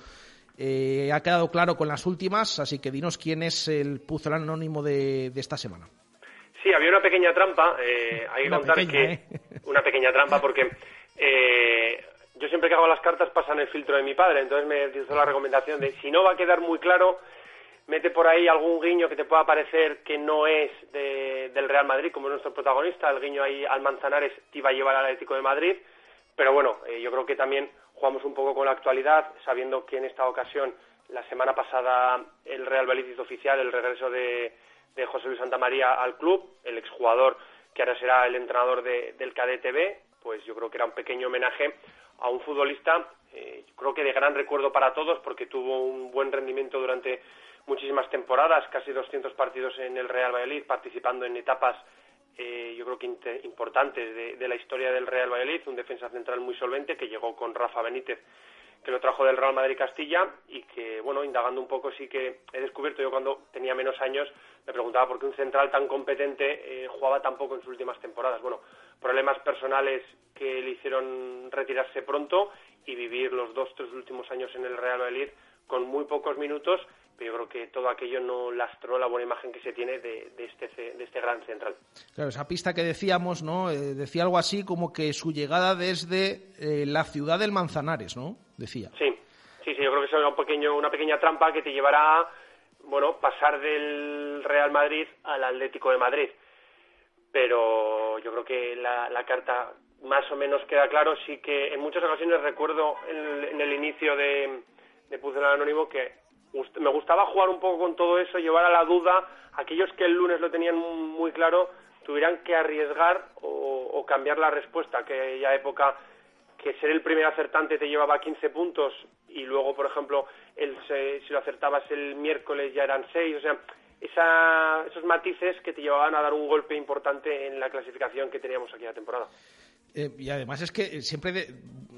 eh, ha quedado claro con las últimas, así que dinos quién es el puzzle anónimo de, esta semana. Sí, había una pequeña trampa, eh, hay que contar que... ¿eh? Una pequeña trampa porque yo siempre que hago las cartas pasan el filtro de mi padre, entonces me hizo la recomendación de si no va a quedar muy claro, mete por ahí algún guiño que te pueda parecer que no es del Real Madrid, como nuestro protagonista, el guiño ahí al Manzanares te iba a llevar al Atlético de Madrid, pero bueno, yo creo que también jugamos un poco con la actualidad, sabiendo que en esta ocasión, la semana pasada, el Real Valladolid hizo oficial el regreso de, José Luis Santamaría al club, el exjugador que ahora será el entrenador del KDTV, pues yo creo que era un pequeño homenaje a un futbolista, eh, creo que de gran recuerdo para todos, porque tuvo un buen rendimiento durante muchísimas temporadas, casi 200 partidos en el Real Valladolid, participando en etapas eh, yo creo que importantes de, la historia del Real Valladolid, un defensa central muy solvente que llegó con Rafa Benítez, que lo trajo del Real Madrid Castilla y que, bueno, indagando un poco sí que he descubierto, yo cuando tenía menos años me preguntaba por qué un central tan competente eh, jugaba tan poco en sus últimas temporadas. Bueno, problemas personales que le hicieron retirarse pronto y vivir los dos, tres últimos años en el Real Valladolid con muy pocos minutos pero yo creo que todo aquello no lastró la buena imagen que se tiene de, este, de este gran central. Claro, esa pista que decíamos, ¿no? Eh, decía algo así como que su llegada desde eh, la ciudad del Manzanares, ¿no? Decía. Sí, sí, sí, yo creo que es un pequeño, una pequeña trampa que te llevará, bueno, pasar del Real Madrid al Atlético de Madrid. pero yo creo que la, carta más o menos queda claro. Sí que en muchas ocasiones recuerdo en, el inicio de, de Anónimo que me gustaba jugar un poco con todo eso, llevar a la duda aquellos que el lunes lo tenían muy claro tuvieran que arriesgar o, cambiar la respuesta, que aquella época que ser el primer acertante te llevaba 15 puntos y luego, por ejemplo, el, si lo acertabas el miércoles ya eran 6, o sea, esos matices que te llevaban a dar un golpe importante en la clasificación que teníamos aquí la temporada. Eh, y además es que siempre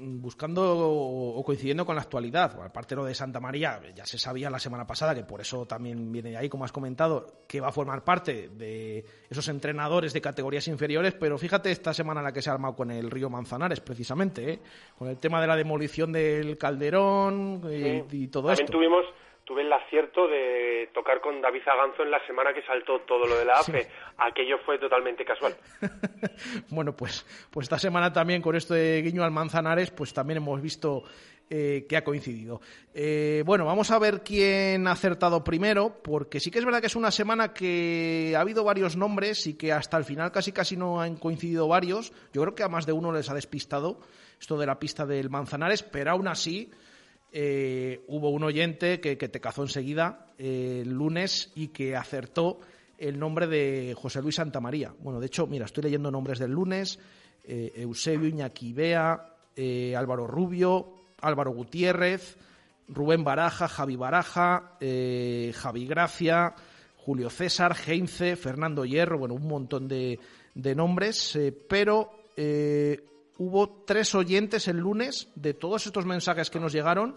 buscando o, coincidiendo con la actualidad, aparte lo de Santa María, ya se sabía la semana pasada que por eso también viene ahí, como has comentado, que va a formar parte de esos entrenadores de categorías inferiores, pero fíjate esta semana la que se ha armado con el Río Manzanares, precisamente, ¿eh? con el tema de la demolición del Calderón y, y todo también esto. Tuvimos tuve el acierto de tocar con David Aganzo en la semana que saltó todo lo de la AFE. Aquello fue totalmente casual. *laughs* bueno, pues, pues esta semana también con esto de Guiño al Manzanares, pues también hemos visto eh, que ha coincidido. Eh, bueno, vamos a ver quién ha acertado primero, porque sí que es verdad que es una semana que ha habido varios nombres y que hasta el final casi casi no han coincidido varios. Yo creo que a más de uno les ha despistado esto de la pista del Manzanares, pero aún así eh, hubo un oyente que, te cazó enseguida eh, el lunes y que acertó el nombre de José Luis Santamaría. Bueno, de hecho, mira, estoy leyendo nombres del lunes, eh, Eusebio Iñaki Bea, Álvaro Rubio, Álvaro Gutiérrez, Rubén Baraja, Javi Baraja, Javi Gracia, Julio César, Heinze, Fernando Hierro, bueno, un montón de, de nombres, pero hubo tres oyentes el lunes de todos estos mensajes que nos llegaron,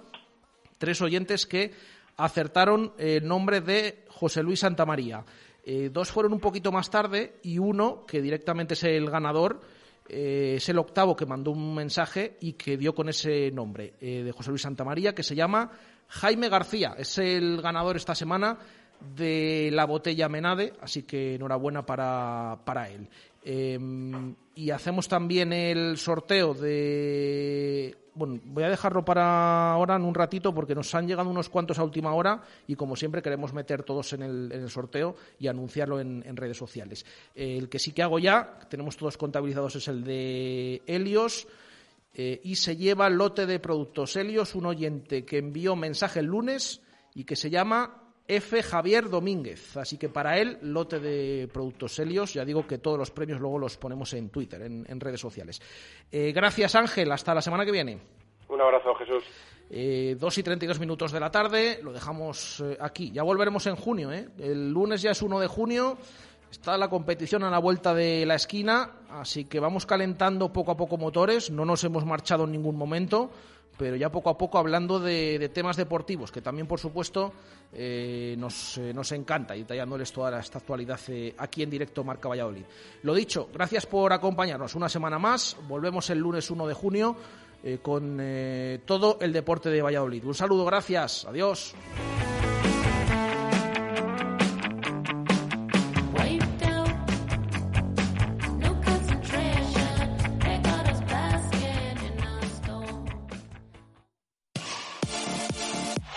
tres oyentes que acertaron el nombre de José Luis Santamaría. Eh, dos fueron un poquito más tarde y uno, que directamente es el ganador, eh, es el octavo que mandó un mensaje y que dio con ese nombre eh, de José Luis Santamaría, que se llama Jaime García. Es el ganador esta semana de la botella Menade, así que enhorabuena para, para él. Em, y hacemos también el sorteo de. Bueno, voy a dejarlo para ahora en un ratito porque nos han llegado unos cuantos a última hora y como siempre queremos meter todos en el, en el sorteo y anunciarlo en, redes sociales. El que sí que hago ya, tenemos todos contabilizados, es el de Helios. Eh, y se lleva el lote de productos Helios, un oyente que envió mensaje el lunes y que se llama F. Javier Domínguez. Así que para él, lote de productos Helios. Ya digo que todos los premios luego los ponemos en Twitter, en, redes sociales. Eh, gracias, Ángel. Hasta la semana que viene. Un abrazo, Jesús. Eh, dos y treinta y dos minutos de la tarde. Lo dejamos eh, aquí. Ya volveremos en junio. El lunes ya es 1 de junio. Está la competición a la vuelta de la esquina, así que vamos calentando poco a poco motores. No nos hemos marchado en ningún momento pero ya poco a poco hablando de, temas deportivos, que también, por supuesto, eh, nos, eh, nos, encanta y detallándoles toda esta actualidad eh, aquí en directo Marca Valladolid. Lo dicho, gracias por acompañarnos una semana más. Volvemos el lunes 1 de junio con todo el deporte de Valladolid. Un saludo, gracias. Adiós.